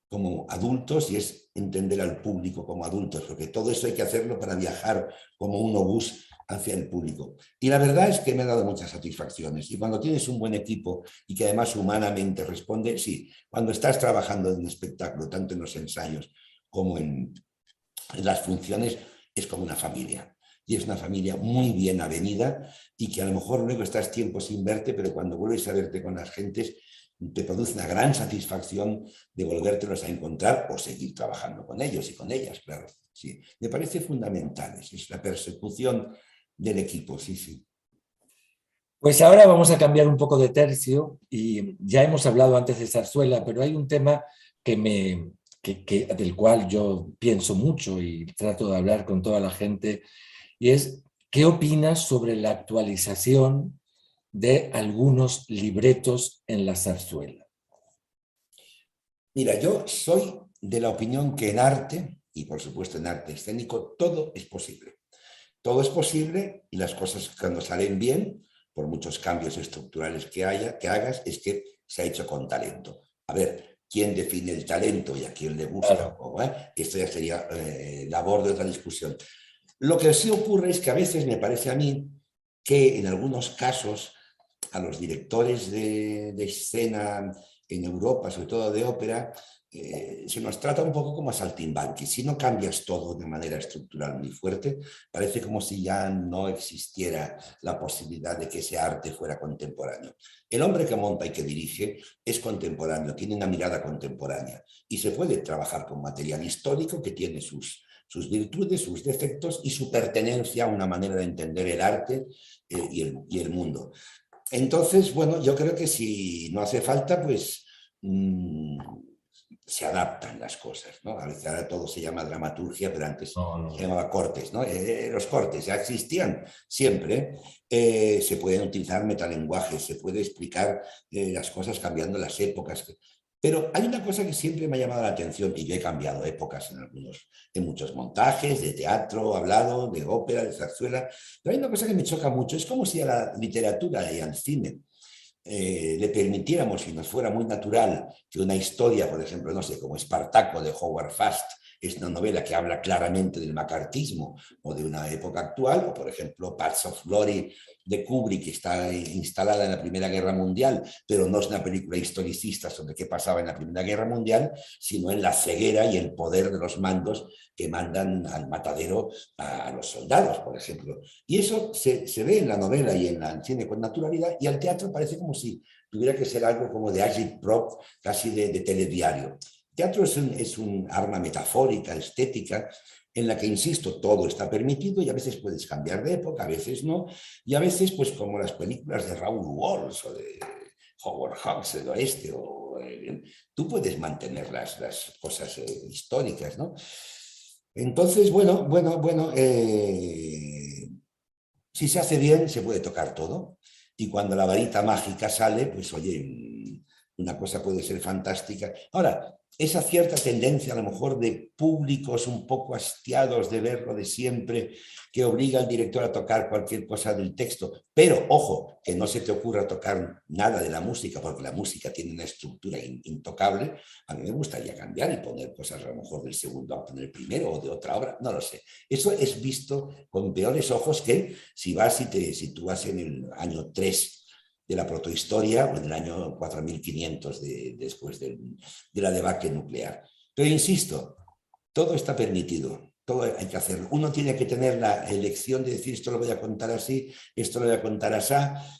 como adultos y es entender al público como adultos, porque todo eso hay que hacerlo para viajar como un obús hacia el público. Y la verdad es que me ha dado muchas satisfacciones. Y cuando tienes un buen equipo y que además humanamente responde, sí, cuando estás trabajando en un espectáculo, tanto en los ensayos como en, las funciones, es como una familia. Y es una familia muy bien avenida y que a lo mejor luego estás tiempo sin verte, pero cuando vuelves a verte con las gentes, te produce una gran satisfacción de volvértelos a encontrar o seguir trabajando con ellos y con ellas, claro. Sí, me parece fundamental, es la persecución del equipo, sí, sí. Pues ahora vamos a cambiar un poco de tercio y ya hemos hablado antes de Zarzuela, pero hay un tema que me, que, del cual yo pienso mucho y trato de hablar con toda la gente, y es, ¿qué opinas sobre la actualización de algunos libretos en la zarzuela? Mira, yo soy de la opinión que en arte, y por supuesto en arte escénico, todo es posible. Todo es posible y las cosas cuando salen bien, por muchos cambios estructurales que haya, que hagas, es que se ha hecho con talento. A ver, ¿quién define el talento y a quién le gusta? Eh? Esto ya sería eh, labor de otra discusión. Lo que sí ocurre es que a veces me parece a mí que en algunos casos a los directores de, de escena en Europa, sobre todo de ópera, eh, se nos trata un poco como a saltimbanqui. Si no cambias todo de manera estructural muy fuerte, parece como si ya no existiera la posibilidad de que ese arte fuera contemporáneo. El hombre que monta y que dirige es contemporáneo, tiene una mirada contemporánea y se puede trabajar con material histórico que tiene sus, sus virtudes, sus defectos y su pertenencia a una manera de entender el arte eh, y, el, y, el, mundo. Entonces, bueno, yo creo que si no hace falta, pues... Mmm, se adaptan las cosas, ¿no? A veces ahora todo se llama dramaturgia, pero antes se llamaba cortes, ¿no? Eh, los cortes ya existían siempre, eh, se pueden utilizar metalenguajes, se puede explicar eh, las cosas cambiando las épocas, pero hay una cosa que siempre me ha llamado la atención, y yo he cambiado épocas en algunos, en muchos montajes, de teatro, hablado, de ópera, de zarzuela, pero hay una cosa que me choca mucho, es como si a la literatura y al cine eh, le permitiéramos, si nos fuera muy natural, que una historia, por ejemplo, no sé, como Espartaco de Howard Fast, es una novela que habla claramente del macartismo o de una época actual, o por ejemplo Paths of Glory de Kubrick, que está instalada en la Primera Guerra Mundial, pero no es una película historicista sobre qué pasaba en la Primera Guerra Mundial, sino en la ceguera y el poder de los mandos que mandan al matadero a, los soldados, por ejemplo. Y eso se, ve en la novela y en el cine con naturalidad, y al teatro parece como si tuviera que ser algo como de agit-prop, casi de, de telediario. Teatro es un, arma metafórica, estética, en la que, insisto, todo está permitido y a veces puedes cambiar de época, a veces no, y a veces, pues como las películas de Raúl Walsh o de Howard Hawks del oeste, o, eh, tú puedes mantener las, las cosas eh, históricas, ¿no? Entonces, bueno, bueno, bueno, eh, si se hace bien, se puede tocar todo, y cuando la varita mágica sale, pues oye, una cosa puede ser fantástica. Ahora, esa cierta tendencia a lo mejor de públicos un poco hastiados de verlo de siempre, que obliga al director a tocar cualquier cosa del texto. Pero, ojo, que no se te ocurra tocar nada de la música, porque la música tiene una estructura intocable. A mí me gustaría cambiar y poner cosas a lo mejor del segundo a poner el primero o de otra obra, no lo sé. Eso es visto con peores ojos que si vas y te sitúas en el año 3 de la protohistoria o en el año 4500 de, después de, la debacle nuclear. Pero insisto, todo está permitido, todo hay que hacerlo. Uno tiene que tener la elección de decir esto lo voy a contar así, esto lo voy a contar así,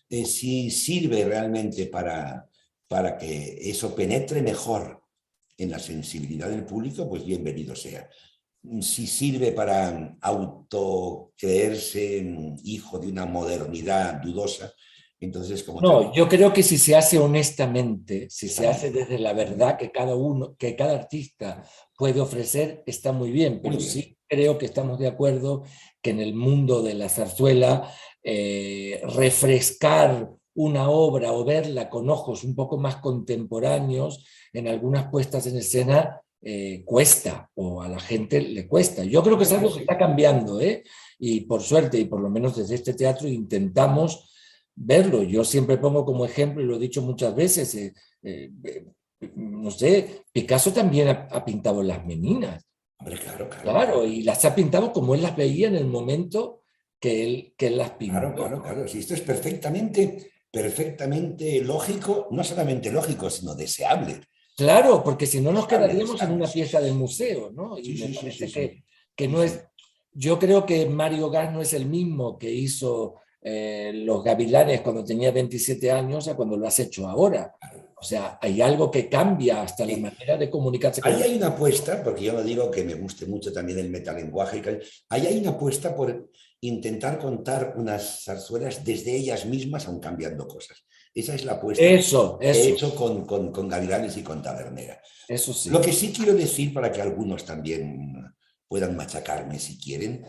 eh, si sirve realmente para, para que eso penetre mejor en la sensibilidad del público, pues bienvenido sea. si sirve para autocreerse hijo de una modernidad dudosa, entonces como... No, yo creo que si se hace honestamente, si se hace desde la verdad que cada uno, que cada artista puede ofrecer, está muy bien, pero sí creo que estamos de acuerdo que en el mundo de la zarzuela eh, refrescar una obra o verla con ojos un poco más contemporáneos en algunas puestas en escena eh, cuesta o a la gente le cuesta. Yo creo que es algo que está cambiando, ¿eh? y por suerte, y por lo menos desde este teatro intentamos verlo. Yo siempre pongo como ejemplo, y lo he dicho muchas veces, eh, no sé, Picasso también ha, pintado las meninas. claro, claro. Claro, y las ha pintado como él las veía en el momento que él, que él las pintó. Claro, claro, claro. Si esto es perfectamente perfectamente lógico, no solamente lógico, sino deseable. Claro, porque si no nos quedaríamos en una pieza del museo, ¿no? Y me parece que, que, no es. Yo creo que Mario Gas no es el mismo que hizo eh, Los Gavilanes cuando tenía 27 años a cuando lo has hecho ahora. O sea, hay algo que cambia hasta la manera de comunicarse. Ahí hay una apuesta, porque yo no digo que me guste mucho también el metalenguaje, ahí hay una apuesta por intentar contar unas zarzuelas desde ellas mismas, aun cambiando cosas. Esa es la apuesta eso, que he hecho con, con, con, Gavilanes y con Tabernera. Eso sí. Lo que sí quiero decir para que algunos también puedan machacarme si quieren,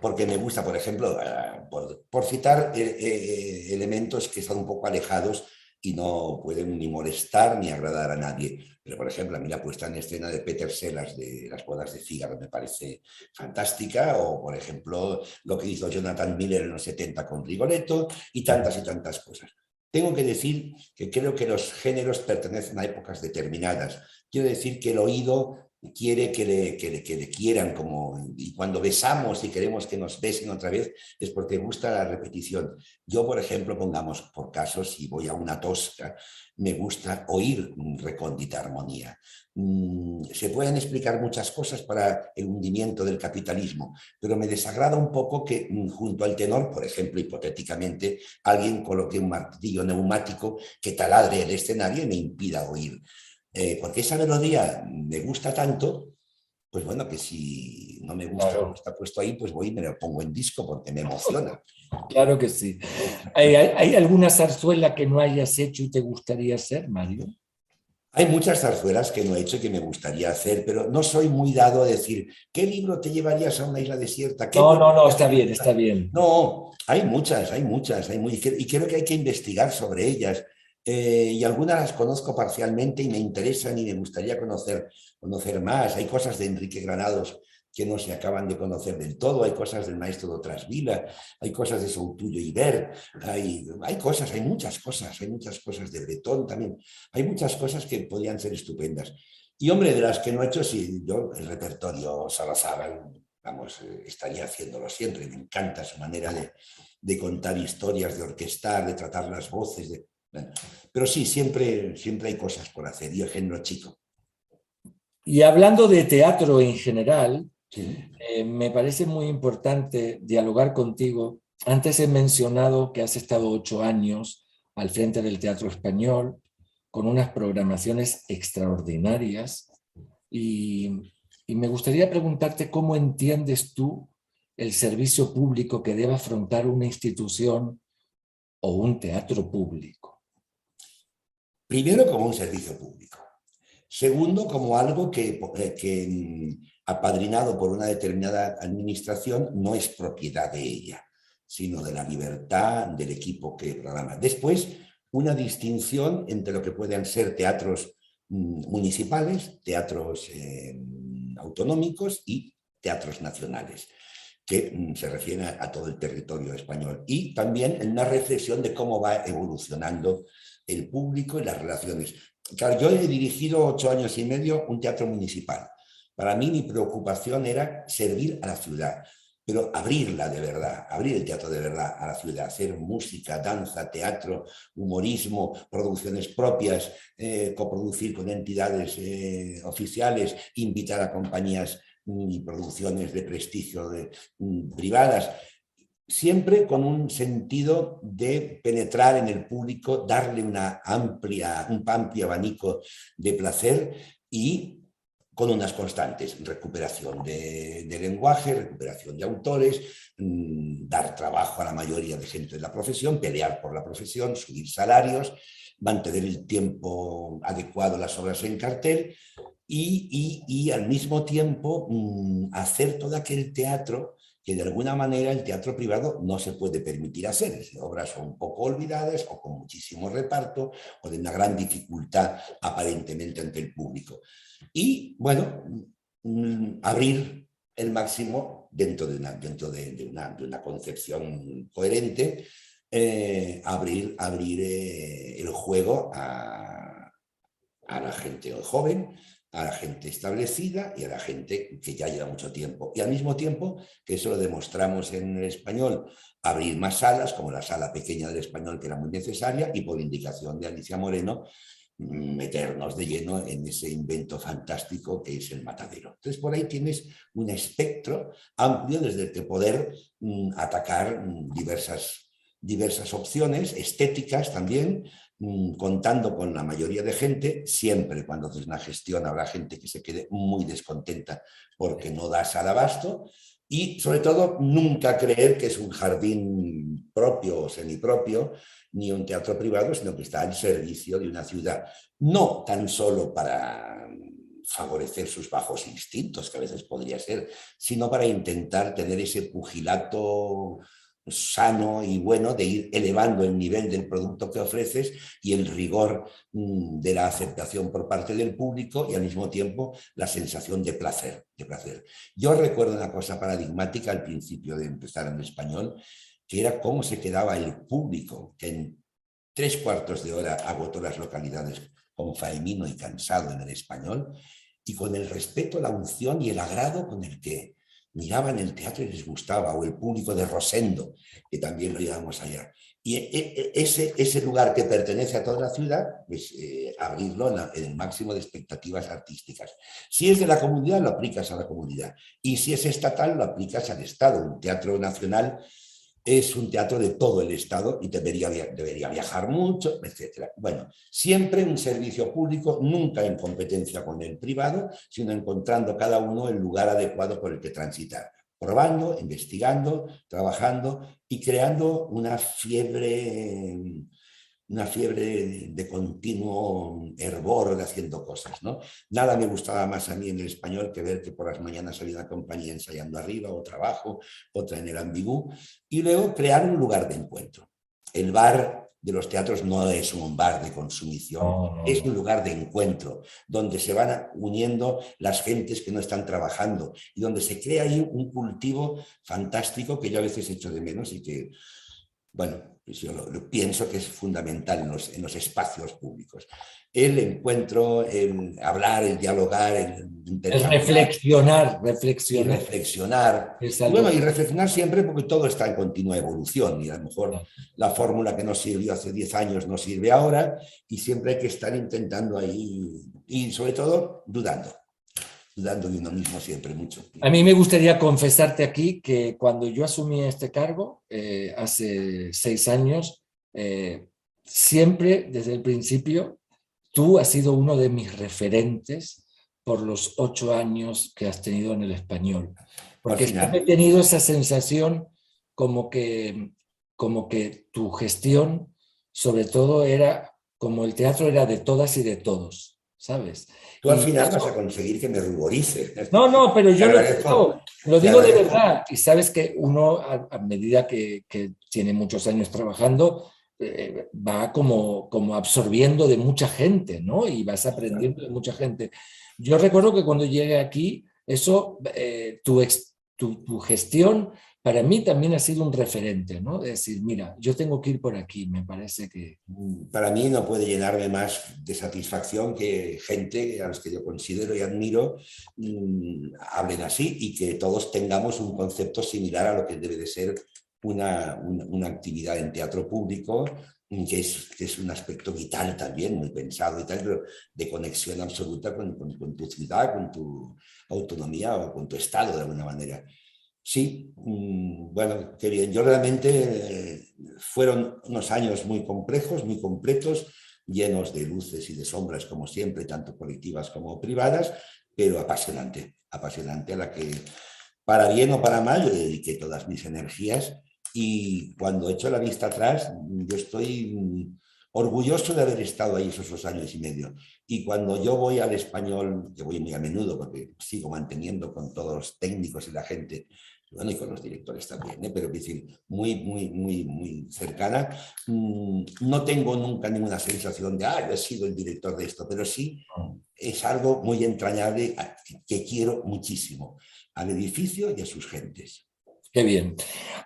porque, me gusta, por ejemplo, eh, por, por citar eh, eh, elementos que están un poco alejados y no pueden ni molestar ni agradar a nadie. Pero, por ejemplo, a mí la puesta en escena de Peter Sellers de Las bodas de Fígaro me parece fantástica, o, por ejemplo, lo que hizo Jonathan Miller en los 70 con Rigoletto, y tantas y tantas cosas. Tengo que decir que creo que los géneros pertenecen a épocas determinadas. Quiero decir que el oído quiere que le, quieran, como, y cuando besamos y queremos que nos besen otra vez, es porque gusta la repetición. Yo, por ejemplo, pongamos por casos, si voy a una tosca, me gusta oír recóndita armonía. Mm, se pueden explicar muchas cosas para el hundimiento del capitalismo, pero me desagrada un poco que mm, junto al tenor, por ejemplo, hipotéticamente, alguien coloque un martillo neumático que taladre el escenario y me impida oír. Eh, porque esa melodía me gusta tanto, pues bueno, que si no me gusta que está puesto ahí, pues voy y me lo pongo en disco porque me emociona. Claro que sí. ¿Hay, ¿Hay, alguna zarzuela que no hayas hecho y te gustaría hacer, Mario? Hay muchas zarzuelas que no he hecho y que me gustaría hacer, pero no soy muy dado a decir, ¿qué libro te llevarías a una isla desierta? No, no, no, está bien, está bien. No, hay muchas, hay muchas, hay muy, y creo que hay que investigar sobre ellas. Eh, y algunas las conozco parcialmente y me interesan y me gustaría conocer, conocer más. Hay cosas de Enrique Granados que no se acaban de conocer del todo, hay cosas del maestro de otras vilas, hay cosas de Soutuyo y Ver, hay, hay cosas, hay muchas cosas, hay muchas cosas de Bretón también, hay muchas cosas que podrían ser estupendas. Y hombre, de las que no he hecho, sí, yo el repertorio Salazar, vamos, estaría haciéndolo siempre, me encanta su manera de, de contar historias, de orquestar, de tratar las voces, de, pero sí, siempre, siempre hay cosas por hacer y el género chico. Y hablando de teatro en general, eh, me parece muy importante dialogar contigo. Antes he mencionado que has estado ocho años al frente del Teatro Español con unas programaciones extraordinarias y, y me gustaría preguntarte cómo entiendes tú el servicio público que debe afrontar una institución o un teatro público. Primero, como un servicio público. Segundo, como algo que, eh, mm, apadrinado por una determinada administración, no es propiedad de ella, sino de la libertad del equipo que programa. Después, una distinción entre lo que pueden ser teatros mm, municipales, teatros eh, autonómicos y teatros nacionales que mm, se refieren a, todo el territorio español. Y también una reflexión de cómo va evolucionando el público y las relaciones. Claro, yo he dirigido ocho años y medio un teatro municipal. Para mí mi preocupación era servir a la ciudad, pero abrirla de verdad, abrir el teatro de verdad a la ciudad, hacer música, danza, teatro, humorismo, producciones propias, eh, coproducir con entidades eh, oficiales, invitar a compañías y producciones de prestigio de, mm, privadas, siempre con un sentido de penetrar en el público, darle una amplia, un amplio abanico de placer y con unas constantes, recuperación de, lenguaje, recuperación de autores, mm, dar trabajo a la mayoría de gente de la profesión, pelear por la profesión, subir salarios, mantener el tiempo adecuado las obras en cartel y, al mismo tiempo mm, hacer todo aquel teatro que de alguna manera el teatro privado no se puede permitir hacer. Obras son poco olvidadas o con muchísimo reparto o de una gran dificultad aparentemente ante el público. Y bueno, mm, abrir el máximo dentro de una, dentro de, una, concepción coherente, eh, abrir, abrir eh, el juego a, a la gente joven, a la gente establecida y a la gente que ya lleva mucho tiempo. Y al mismo tiempo, que eso lo demostramos en el español, abrir más salas, como la sala pequeña del español, que era muy necesaria, y por indicación de Alicia Moreno, mm, meternos de lleno en ese invento fantástico que es el matadero. Entonces, por ahí tienes un espectro amplio desde el que poder mm, atacar mm, diversas, diversas opciones, estéticas también, contando con la mayoría de gente, siempre cuando haces una gestión habrá gente que se quede muy descontenta porque no das al abasto. Y sobre todo nunca creer que es un jardín propio o semipropio ni un teatro privado, sino que está al servicio de una ciudad, no tan solo para favorecer sus bajos instintos, que a veces podría ser, sino para intentar tener ese pugilato sano y bueno de ir elevando el nivel del producto que ofreces y el rigor mm, de la aceptación por parte del público y al mismo tiempo la sensación de placer, de placer. Yo recuerdo una cosa paradigmática al principio de empezar en español, que era cómo se quedaba el público, que en tres cuartos de hora agotó las localidades con faemino y cansado en el español, y con el respeto, la unción y el agrado con el que miraban el teatro y les gustaba, o el público de Rosendo, que también lo llevamos allá. Y e, e, ese, ese lugar que pertenece a toda la ciudad, pues eh, abrirlo en, el máximo de expectativas artísticas. Si es de la comunidad, lo aplicas a la comunidad. Y si es estatal, lo aplicas al Estado. Un teatro nacional es un teatro de todo el Estado y debería, debería viajar mucho, etc. Bueno, siempre un servicio público, nunca en competencia con el privado, sino encontrando cada uno el lugar adecuado por el que transitar, probando, investigando, trabajando y creando una fiebre una fiebre de, continuo hervor de haciendo cosas. ¿no? Nada me gustaba más a mí en el español que ver que por las mañanas había una compañía ensayando arriba, o trabajo, otra en el ambigú, y luego crear un lugar de encuentro. El bar de los teatros no es un bar de consumición, es un lugar de encuentro, donde se van uniendo las gentes que no están trabajando y donde se crea ahí un cultivo fantástico que yo a veces echo de menos y que, bueno, yo lo, pienso que es fundamental en los, en los, espacios públicos. El encuentro, el hablar, el dialogar, el reflexionar, reflexionar. Y reflexionar. bueno, y reflexionar siempre porque todo está en continua evolución y a lo mejor la fórmula que nos sirvió hace 10 años no sirve ahora y siempre hay que estar intentando ahí y sobre todo dudando dudando de uno mismo siempre mucho. A mí me gustaría confesarte aquí que cuando yo asumí este cargo, eh, hace seis años, eh, siempre desde el principio, tú has sido uno de mis referentes por los ocho años que has tenido en el español. Porque he tenido esa sensación como que, como que tu gestión, sobre todo, era como el teatro era de todas y de todos ¿sabes? Tú al final vas a conseguir que me ruborice. No, no, pero yo lo, digo, lo digo de verdad. Y sabes que uno, a, medida que, tiene muchos años trabajando, eh, va como, como absorbiendo de mucha gente, ¿no? Y vas aprendiendo de mucha gente. Yo recuerdo que cuando llegué aquí, eso, eh, tu, tu, tu gestión para mí también ha sido un referente, ¿no? De decir, mira, yo tengo que ir por aquí, me parece que... Mm, para mí no puede llenarme más de satisfacción que gente a los que yo considero y admiro mm, hablen así y que todos tengamos un concepto similar a lo que debe de ser una, una, actividad en teatro público, mm, que es, que es, un aspecto vital también, muy pensado y tal, pero de conexión absoluta con, con, con tu ciudad, con tu autonomía o con tu estado de alguna manera. Sí, mm, bueno, qué bien. Yo realmente eh, fueron unos años muy complejos, muy completos, llenos de luces y de sombras, como siempre, tanto colectivas como privadas, pero apasionante, apasionante a la que, para bien o para mal, yo dediqué todas mis energías y cuando echo la vista atrás, yo estoy orgulloso de haber estado ahí esos dos años y medio. Y cuando yo voy al español, que voy muy a menudo porque sigo manteniendo con todos los técnicos y la gente, bueno, y con los directores también, ¿eh? pero decir, muy, muy, muy, muy cercana, mm, no tengo nunca ninguna sensación de, ah, yo he sido el director de esto, pero sí es algo muy entrañable que quiero muchísimo al edificio y a sus gentes. Qué bien.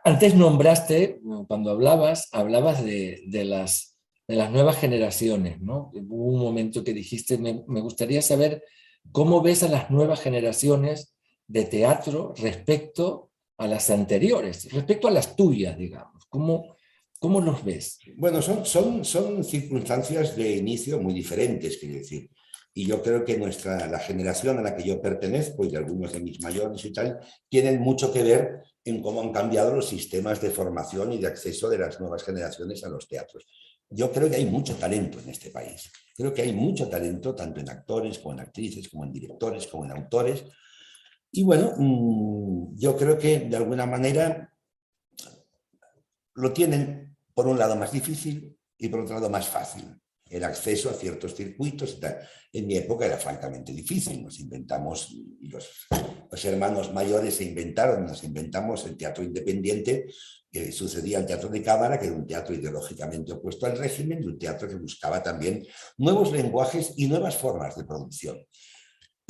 Antes nombraste, cuando hablabas, hablabas de, de las de las nuevas generaciones, ¿no? Hubo un momento que dijiste, me, gustaría saber cómo ves a las nuevas generaciones de teatro respecto a las anteriores, respecto a las tuyas, digamos. ¿Cómo, cómo los ves? Bueno, son, son, son circunstancias de inicio muy diferentes, quiero decir. Y yo creo que nuestra, la generación a la que yo pertenezco y algunos de mis mayores y tal, tienen mucho que ver en cómo han cambiado los sistemas de formación y de acceso de las nuevas generaciones a los teatros yo creo que hay mucho talento en este país. Creo que hay mucho talento tanto en actores como en actrices, como en directores, como en autores. Y bueno, mm, yo creo que de alguna manera lo tienen por un lado más difícil y por otro lado más fácil. El acceso a ciertos circuitos. En mi época era francamente difícil. Nos inventamos, los, los hermanos mayores se inventaron, nos inventamos el teatro independiente que sucedía el teatro de cámara, que era un teatro ideológicamente opuesto al régimen, y un teatro que buscaba también nuevos lenguajes y nuevas formas de producción.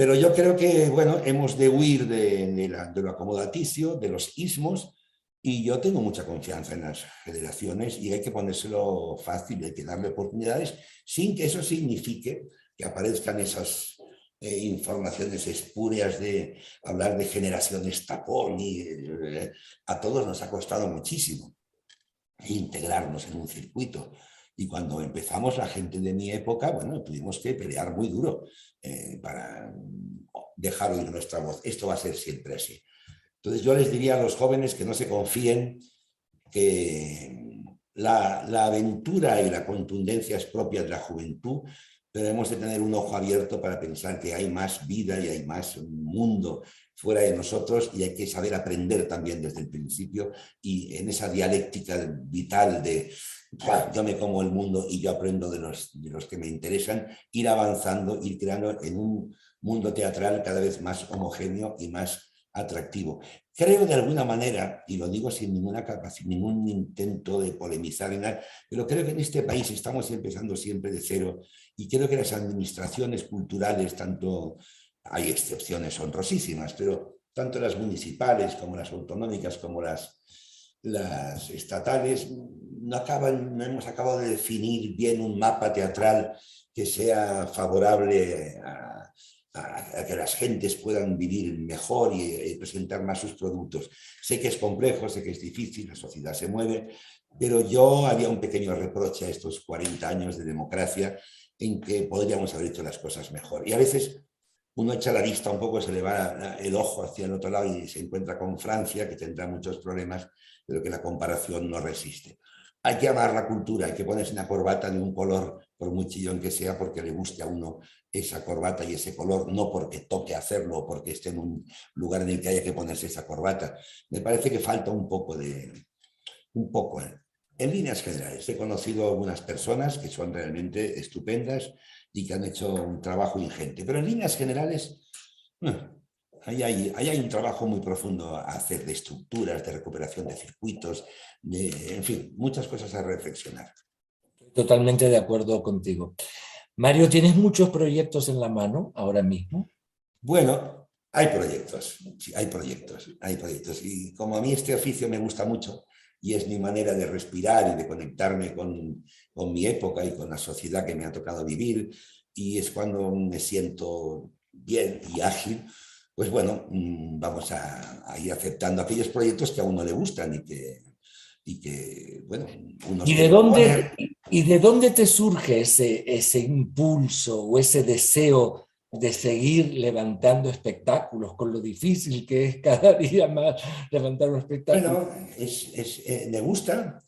Pero yo creo que, bueno, hemos de huir de, lo acomodaticio, de los ismos, y yo tengo mucha confianza en las federaciones y hay que ponérselo fácil, hay que darle oportunidades, sin que eso signifique que aparezcan esas eh, informaciones espurias de hablar de generaciones tapón y eh, a todos nos ha costado muchísimo integrarnos en un circuito. Y cuando empezamos la gente de mi época, bueno, tuvimos que pelear muy duro eh, para dejar oír nuestra voz. Esto va a ser siempre así. Entonces yo les diría a los jóvenes que no se confíen, que la, la aventura y la contundencia es propia de la juventud, pero hemos de tener un ojo abierto para pensar que hay más vida y hay más mundo fuera de nosotros y hay que saber aprender también desde el principio y en esa dialéctica vital de yo me como el mundo y yo aprendo de los, de los que me interesan, ir avanzando, ir creando en un mundo teatral cada vez más homogéneo y más atractivo. Creo de alguna manera, y lo digo sin ninguna sin ningún intento de polemizar pero creo que en este país estamos empezando siempre de cero y creo que las administraciones culturales, tanto hay excepciones honrosísimas, pero tanto las municipales como las autonómicas como las, las estatales, no, acaban, no hemos acabado de definir bien un mapa teatral que sea favorable a, que las gentes puedan vivir mejor y, presentar más sus productos. Sé que es complejo, sé que es difícil, la sociedad se mueve, pero yo haría un pequeño reproche a estos 40 años de democracia en que podríamos haber hecho las cosas mejor. Y a veces uno echa la vista un poco, se le va el ojo hacia el otro lado y se encuentra con Francia, que tendrá muchos problemas, pero que la comparación no resiste. Hay que amar la cultura, hay que ponerse una corbata de un color, por muy chillón que sea, porque le guste a uno esa corbata y ese color, no porque toque hacerlo o porque esté en un lugar en el que haya que ponerse esa corbata. Me parece que falta un poco de... Un poco, ¿eh? En líneas generales, he conocido algunas personas que son realmente estupendas y que han hecho un trabajo ingente, pero en líneas generales, ahí hay, hay, un trabajo muy profundo a hacer de estructuras, de recuperación de circuitos, de, en fin, muchas cosas a reflexionar. Totalmente de acuerdo contigo. Mario, ¿tienes muchos proyectos en la mano ahora mismo? Bueno, hay proyectos, sí, hay proyectos, hay proyectos. Y como a mí este oficio me gusta mucho y es mi manera de respirar y de conectarme con, con mi época y con la sociedad que me ha tocado vivir, y es cuando me siento bien y ágil, pues bueno, mm, vamos a, a ir aceptando aquellos proyectos que a uno le gustan y que, y que, bueno, ¿Y de, dónde, ¿Y de dónde te surge ese, ese impulso o ese deseo de seguir levantando espectáculos con lo difícil que es cada día más levantar un espectáculo? Bueno, es, es, eh, me gusta,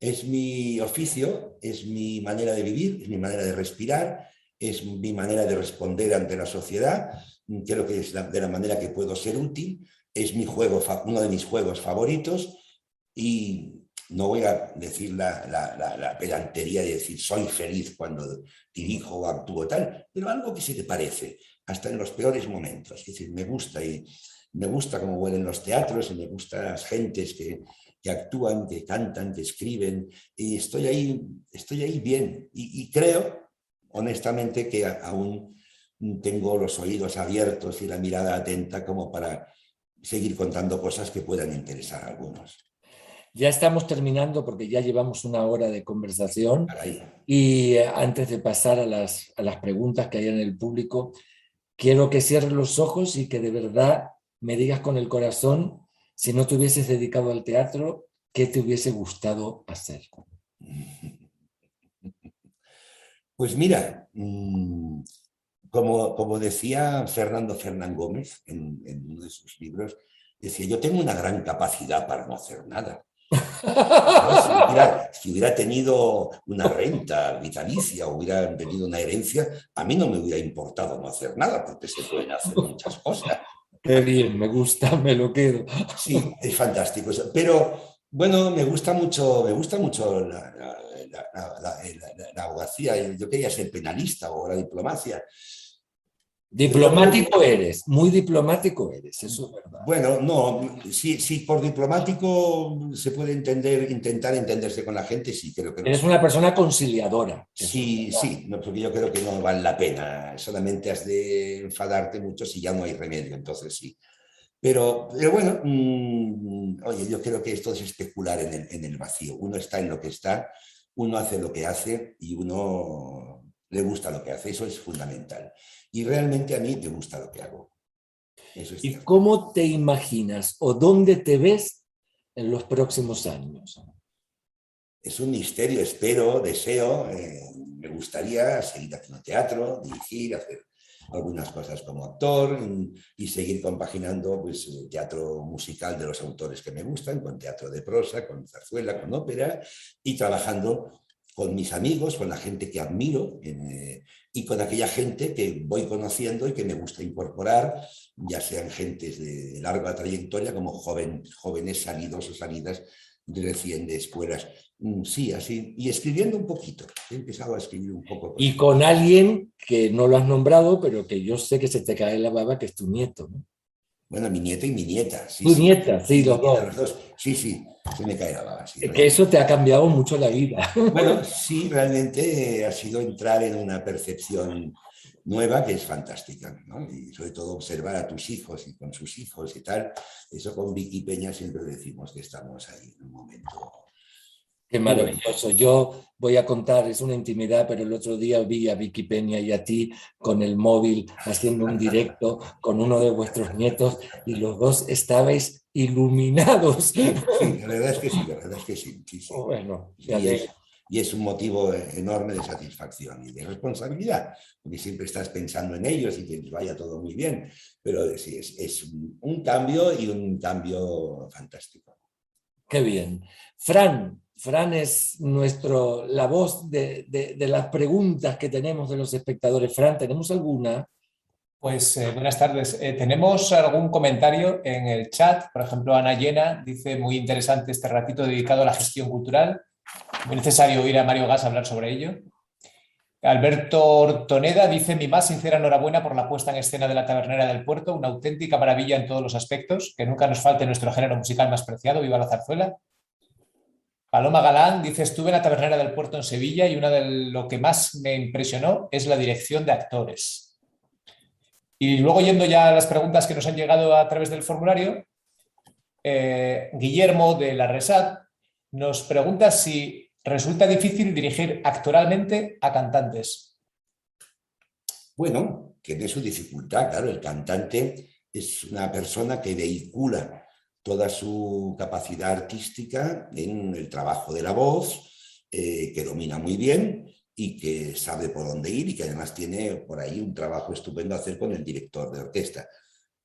es mi oficio, es mi manera de vivir, es mi manera de respirar es mi manera de responder ante la sociedad, creo que es de la manera que puedo ser útil, es mi juego, uno de mis juegos favoritos. Y no voy a decir la, la, pedantería de decir soy feliz cuando dirijo o actúo tal, pero algo que se te parece, hasta en los peores momentos. Es decir, me gusta y me gusta cómo huelen los teatros y me gustan las gentes que, que actúan, que cantan, que escriben y estoy ahí, estoy ahí bien. Y, creo honestamente que aún tengo los oídos abiertos y la mirada atenta como para seguir contando cosas que puedan interesar a algunos. Ya estamos terminando porque ya llevamos una hora de conversación y eh, antes de pasar a las, a las preguntas que hay en el público, quiero que cierres los ojos y que de verdad me digas con el corazón, si no te hubieses dedicado al teatro, ¿qué te hubiese gustado hacer? Pues mira, mm, como, como decía Fernando Fernán Gómez en, en uno de sus libros, decía, yo tengo una gran capacidad para no hacer nada. Si, hubiera, tenido una renta vitalicia o hubiera tenido una herencia, a mí no me hubiera importado no hacer nada, porque se pueden hacer muchas cosas. Qué bien, me gusta, me lo quedo. Sí, es fantástico. Pero bueno, me gusta mucho, me gusta mucho la, la abogacía. Yo quería ser penalista o la diplomacia. Diplomático eres, muy diplomático eres, eso es verdad. Bueno, no, sí, sí, por diplomático se puede entender, intentar entenderse con la gente, sí, creo que Eres una persona conciliadora. Sí, sí, no, porque yo creo que no vale la pena, solamente has de enfadarte mucho si ya no hay remedio, entonces sí. Pero, pero bueno, mm, oye, yo creo que esto es especular en el, en el vacío. Uno está en lo que está, uno hace lo que hace y uno le gusta lo que hace, eso es fundamental. Y realmente a mí me gusta lo que hago. ¿Y cómo te imaginas o dónde te ves en los próximos años? Es un misterio, espero, deseo, eh, me gustaría seguir haciendo teatro, dirigir, hacer algunas cosas como actor y seguir compaginando pues, el teatro musical de los autores que me gustan, con teatro de prosa, con zarzuela, con ópera y trabajando con mis amigos, con la gente que admiro y con aquella gente que voy conociendo y que me gusta incorporar, ya sean gentes de larga trayectoria como jóvenes salidos o salidas de recién de escuelas. Mm, sí, así. Y escribiendo un poquito. He empezado a escribir un poco. Y con alguien que no lo has nombrado, pero que yo sé que se te cae la baba, que es tu nieto. ¿no? Bueno, mi nieto y mi nieta. Sí, tu nieta, sí, los, dos. Sí, sí, se me cae la baba. que eso te ha cambiado mucho la vida. Bueno, sí, realmente ha sido entrar en una percepción nueva que es fantástica, ¿no? Y sobre todo observar a tus hijos y con sus hijos y tal. Eso con Vicky Peña siempre decimos que estamos ahí en un momento Qué maravilloso. Yo voy a contar, es una intimidad, pero el otro día vi a Vicky Peña y a ti con el móvil haciendo un directo con uno de vuestros nietos y los dos estabais iluminados. Sí, la verdad es que sí, la verdad es que sí. Bueno, y es, y es, un motivo enorme de satisfacción y de responsabilidad, porque siempre estás pensando en ellos y que les vaya todo muy bien, pero sí, es, es un cambio y un cambio fantástico. Qué bien. Fran, Fran es nuestro, la voz de, las preguntas que tenemos de los espectadores. Fran, ¿tenemos alguna? Pues eh, buenas tardes. Eh, tenemos algún comentario en el chat. Por ejemplo, Ana Llena dice muy interesante este ratito dedicado a la gestión cultural. Muy necesario oír a Mario Gas hablar sobre ello. Alberto Ortoneda dice mi más sincera enhorabuena por la puesta en escena de la Tabernera del Puerto, una auténtica maravilla en todos los aspectos, que nunca nos falte nuestro género musical más preciado, viva la zarzuela. Paloma Galán dice, estuve en la tabernera del puerto en Sevilla y una de lo que más me impresionó es la dirección de actores. Y luego yendo ya a las preguntas que nos han llegado a través del formulario, eh, Guillermo de la Resat nos pregunta si resulta difícil dirigir actoralmente a cantantes. Bueno, tiene su dificultad, claro, el cantante es una persona que vehicula toda su capacidad artística en el trabajo de la voz, eh, que domina muy bien y que sabe por dónde ir y que además tiene por ahí un trabajo estupendo a hacer con el director de orquesta.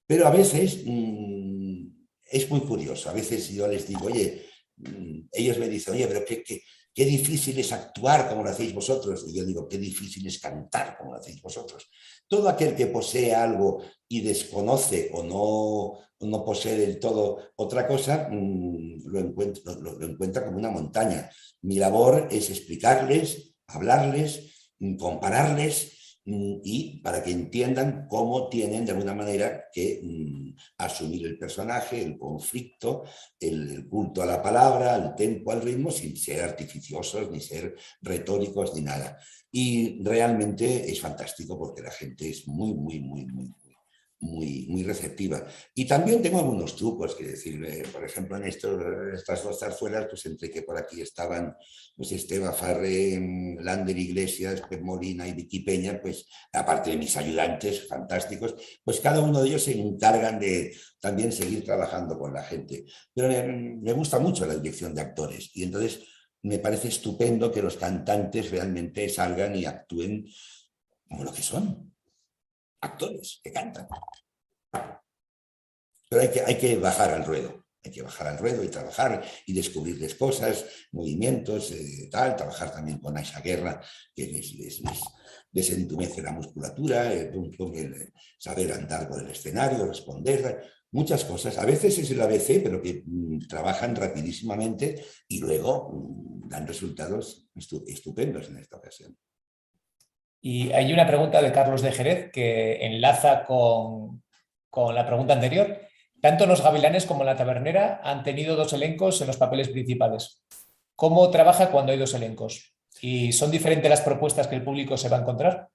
Pero a veces mm, es muy curioso, a veces yo les digo, oye, mm, ellos me dicen, oye, pero ¿qué, qué difícil es actuar como lo hacéis vosotros, y yo digo, qué difícil es cantar como lo hacéis vosotros. Todo aquel que posee algo y desconoce o no, no posee del todo otra cosa, mm, lo encuentra, lo encuentra como una montaña. Mi labor es explicarles, hablarles, mm, compararles y para que entiendan cómo tienen de alguna manera que mm, asumir el personaje, el conflicto, el, culto a la palabra, el tempo, al ritmo, sin ser artificiosos, ni ser retóricos, ni nada. Y realmente es fantástico porque la gente es muy, muy, muy, muy, muy, muy receptiva. Y también tengo algunos trucos, que decir, eh, por ejemplo, en estas dos zarzuelas, pues entre que por aquí estaban pues Esteban Farré, Lander Iglesias, Molina y Vicky Peña, pues aparte de mis ayudantes fantásticos, pues cada uno de ellos se encargan de también seguir trabajando con la gente. Pero me, me gusta mucho la dirección de actores y entonces me parece estupendo que los cantantes realmente salgan y actúen como lo que son, actores que cantan. Pero hay que, hay que bajar al ruedo, hay que bajar al ruedo y trabajar y descubrirles cosas, movimientos, eh, tal, trabajar también con esa guerra que les, les, desentumece la musculatura, eh, saber andar por el escenario, responder, muchas cosas. A veces es el ABC, pero que mm, trabajan rapidísimamente y luego mm, dan resultados estupendos en esta ocasión. Y hay una pregunta de Carlos de Jerez que enlaza con, la pregunta anterior. Tanto los gavilanes como la tabernera han tenido dos elencos en los papeles principales. ¿Cómo trabaja cuando hay dos elencos? ¿Y son diferentes las propuestas que el público se va a encontrar?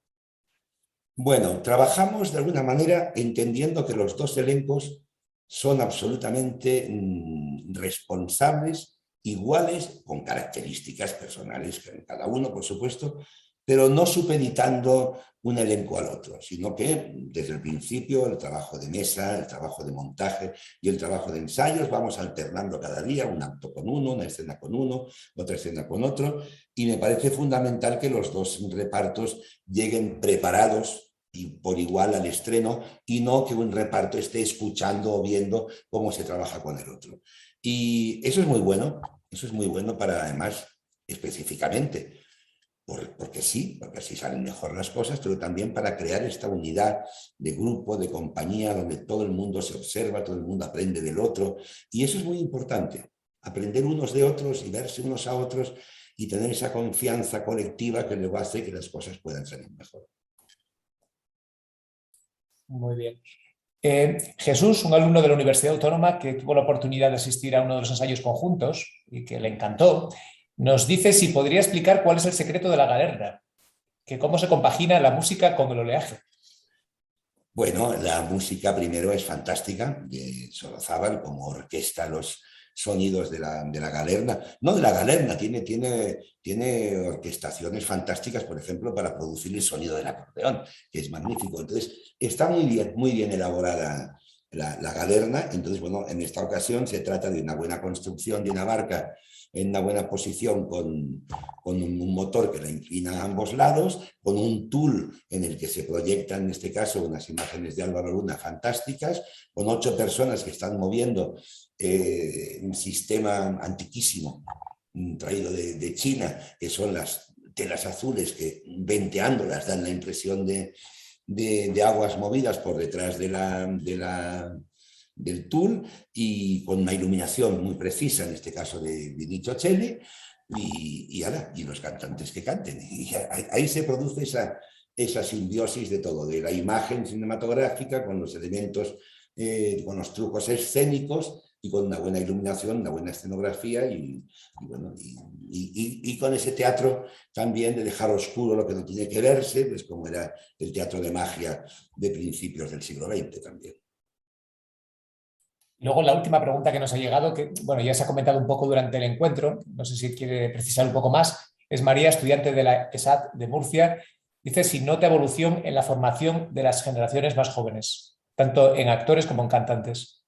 Bueno, trabajamos de alguna manera entendiendo que los dos elencos son absolutamente mm, responsables, iguales, con características personales cada uno, por supuesto, pero no supeditando un elenco al otro, sino que desde el principio el trabajo de mesa, el trabajo de montaje y el trabajo de ensayos vamos alternando cada día, un acto con uno, una escena con uno, otra escena con otro, y me parece fundamental que los dos repartos lleguen preparados y por igual al estreno y no que un reparto esté escuchando o viendo cómo se trabaja con el otro. Y eso es muy bueno, eso es muy bueno para además específicamente porque sí, porque así salen mejor las cosas, pero también para crear esta unidad de grupo, de compañía, donde todo el mundo se observa, todo el mundo aprende del otro. Y eso es muy importante, aprender unos de otros y verse unos a otros y tener esa confianza colectiva que luego hace que las cosas puedan salir mejor. Muy bien. Eh, Jesús, un alumno de la Universidad Autónoma que tuvo la oportunidad de asistir a uno de los ensayos conjuntos y que le encantó, nos dice si podría explicar cuál es el secreto de la galerna, que cómo se compagina la música con el oleaje. Bueno, la música primero es fantástica, de Sorozábal, como orquesta los sonidos de la, de la galerna. No de la galerna, tiene, tiene, tiene orquestaciones fantásticas, por ejemplo, para producir el sonido del acordeón, que es magnífico. Entonces, está muy bien, muy bien elaborada la, la galerna. Entonces, bueno, en esta ocasión se trata de una buena construcción de una barca en una buena posición con, con, un motor que la inclina a ambos lados, con un tool en el que se proyectan, en este caso, unas imágenes de Álvaro Luna fantásticas, con ocho personas que están moviendo eh, un sistema antiquísimo traído de, de, China, que son las telas azules que venteándolas dan la impresión de, de, de aguas movidas por detrás de la, de la del tool y con una iluminación muy precisa, en este caso de Vinicio Celli, y, los cantantes que canten. Ahí, se produce esa, esa simbiosis de todo, de la imagen cinematográfica con los elementos, eh, con los trucos escénicos y con una buena iluminación, una buena escenografía y, bueno, y, con ese teatro también de dejar oscuro lo que no tiene que verse, pues como era el teatro de magia de principios del siglo XX también. Luego la última pregunta que nos ha llegado, que bueno, ya se ha comentado un poco durante el encuentro, no sé si quiere precisar un poco más, es María, estudiante de la ESAT de Murcia, dice si nota evolución en la formación de las generaciones más jóvenes, tanto en actores como en cantantes.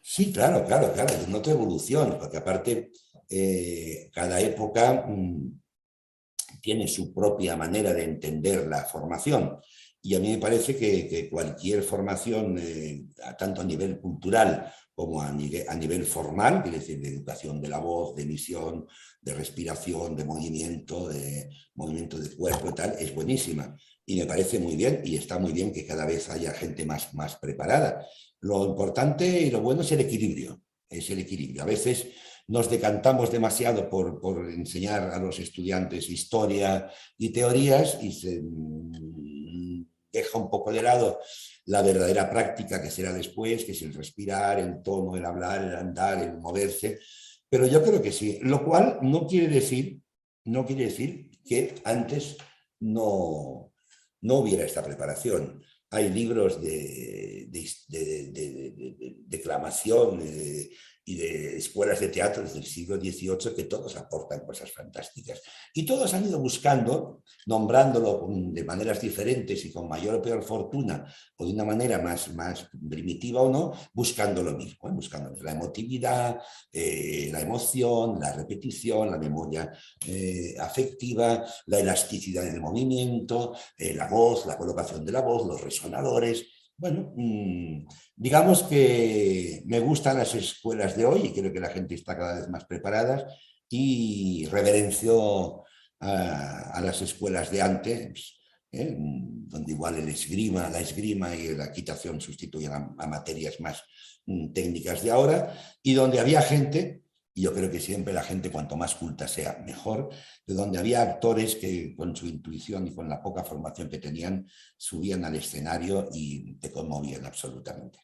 Sí, claro, claro, claro, nota evolución, porque aparte eh, cada época mm, tiene su propia manera de entender la formación y a mí me parece que, cualquier formación, tanto a nivel cultural como a nivel, a nivel formal, quiere decir, de educación de la voz, de emisión, de respiración, de movimiento, de movimiento de cuerpo y tal, es buenísima. Y me parece muy bien y está muy bien que cada vez haya gente más, más preparada. Lo importante y lo bueno es el equilibrio, es el equilibrio. A veces nos decantamos demasiado por, por enseñar a los estudiantes historia y teorías y se deja un poco de lado la verdadera práctica que será después, que es el respirar, el tono, el hablar, el andar, el moverse. Pero yo creo que sí, lo cual no quiere decir, no quiere decir que antes no, no hubiera esta preparación. Hay libros de, de declamación, y de escuelas de teatro desde el siglo XVIII que todos aportan cosas fantásticas. Y todos han ido buscando, nombrándolo de maneras diferentes y con mayor o peor fortuna, o de una manera más, más primitiva o no, buscando lo mismo, ¿eh? buscando la emotividad, eh, la emoción, la repetición, la memoria eh, afectiva, la elasticidad en el movimiento, la voz, la colocación de la voz, los resonadores. Bueno, mm, digamos que me gustan las escuelas de hoy y creo que la gente está cada vez más preparada y reverencio a, las escuelas de antes, ¿eh? donde igual el esgrima, la esgrima y la equitación sustituyen a materias más mm, técnicas de ahora y donde había gente y yo creo que siempre la gente, cuanto más culta sea, mejor, de donde había actores que con su intuición y con la poca formación que tenían, subían al escenario y te conmovían absolutamente.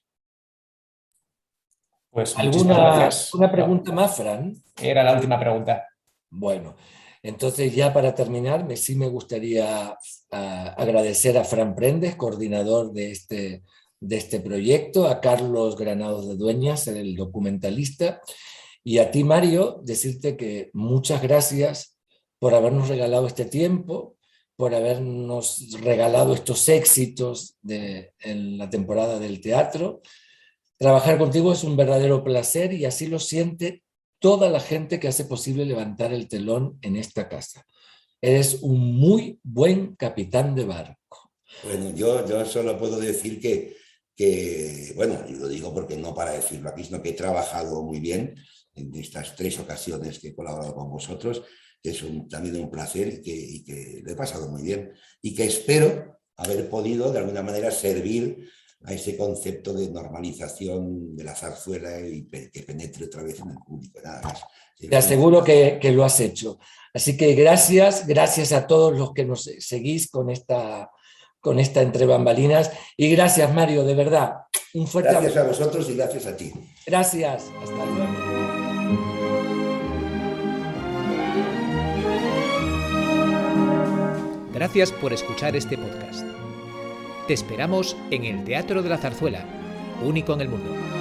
Pues ¿Alguna una pregunta más, Fran? Era la última pregunta. Bueno, entonces ya para terminar, me, sí me gustaría ah, agradecer a Fran Prendes, coordinador de este, de este proyecto, a Carlos Granados de Dueñas, el documentalista, y a ti, Mario, decirte que muchas gracias por habernos regalado este tiempo, por habernos regalado estos éxitos de, en la temporada del teatro. Trabajar contigo es un verdadero placer y así lo siente toda la gente que hace posible levantar el telón en esta casa. Eres un muy buen capitán de barco. Bueno, yo, yo solo puedo decir que, que, bueno, lo digo porque no para decirlo aquí, sino que he trabajado muy bien en estas tres ocasiones que he colaborado con vosotros, que es también un placer y que, y que lo he pasado muy bien y que espero haber podido de alguna manera servir a ese concepto de normalización de la zarzuela y que penetre otra vez en el público. Nada más. Te aseguro que, que, lo has hecho. Así que gracias, gracias a todos los que nos seguís con esta, con esta entre bambalinas y gracias Mario, de verdad. Un fuerte Gracias a vosotros y gracias a ti. Gracias, hasta luego. Gracias por escuchar este podcast. Te esperamos en el Teatro de la Zarzuela, único en el mundo.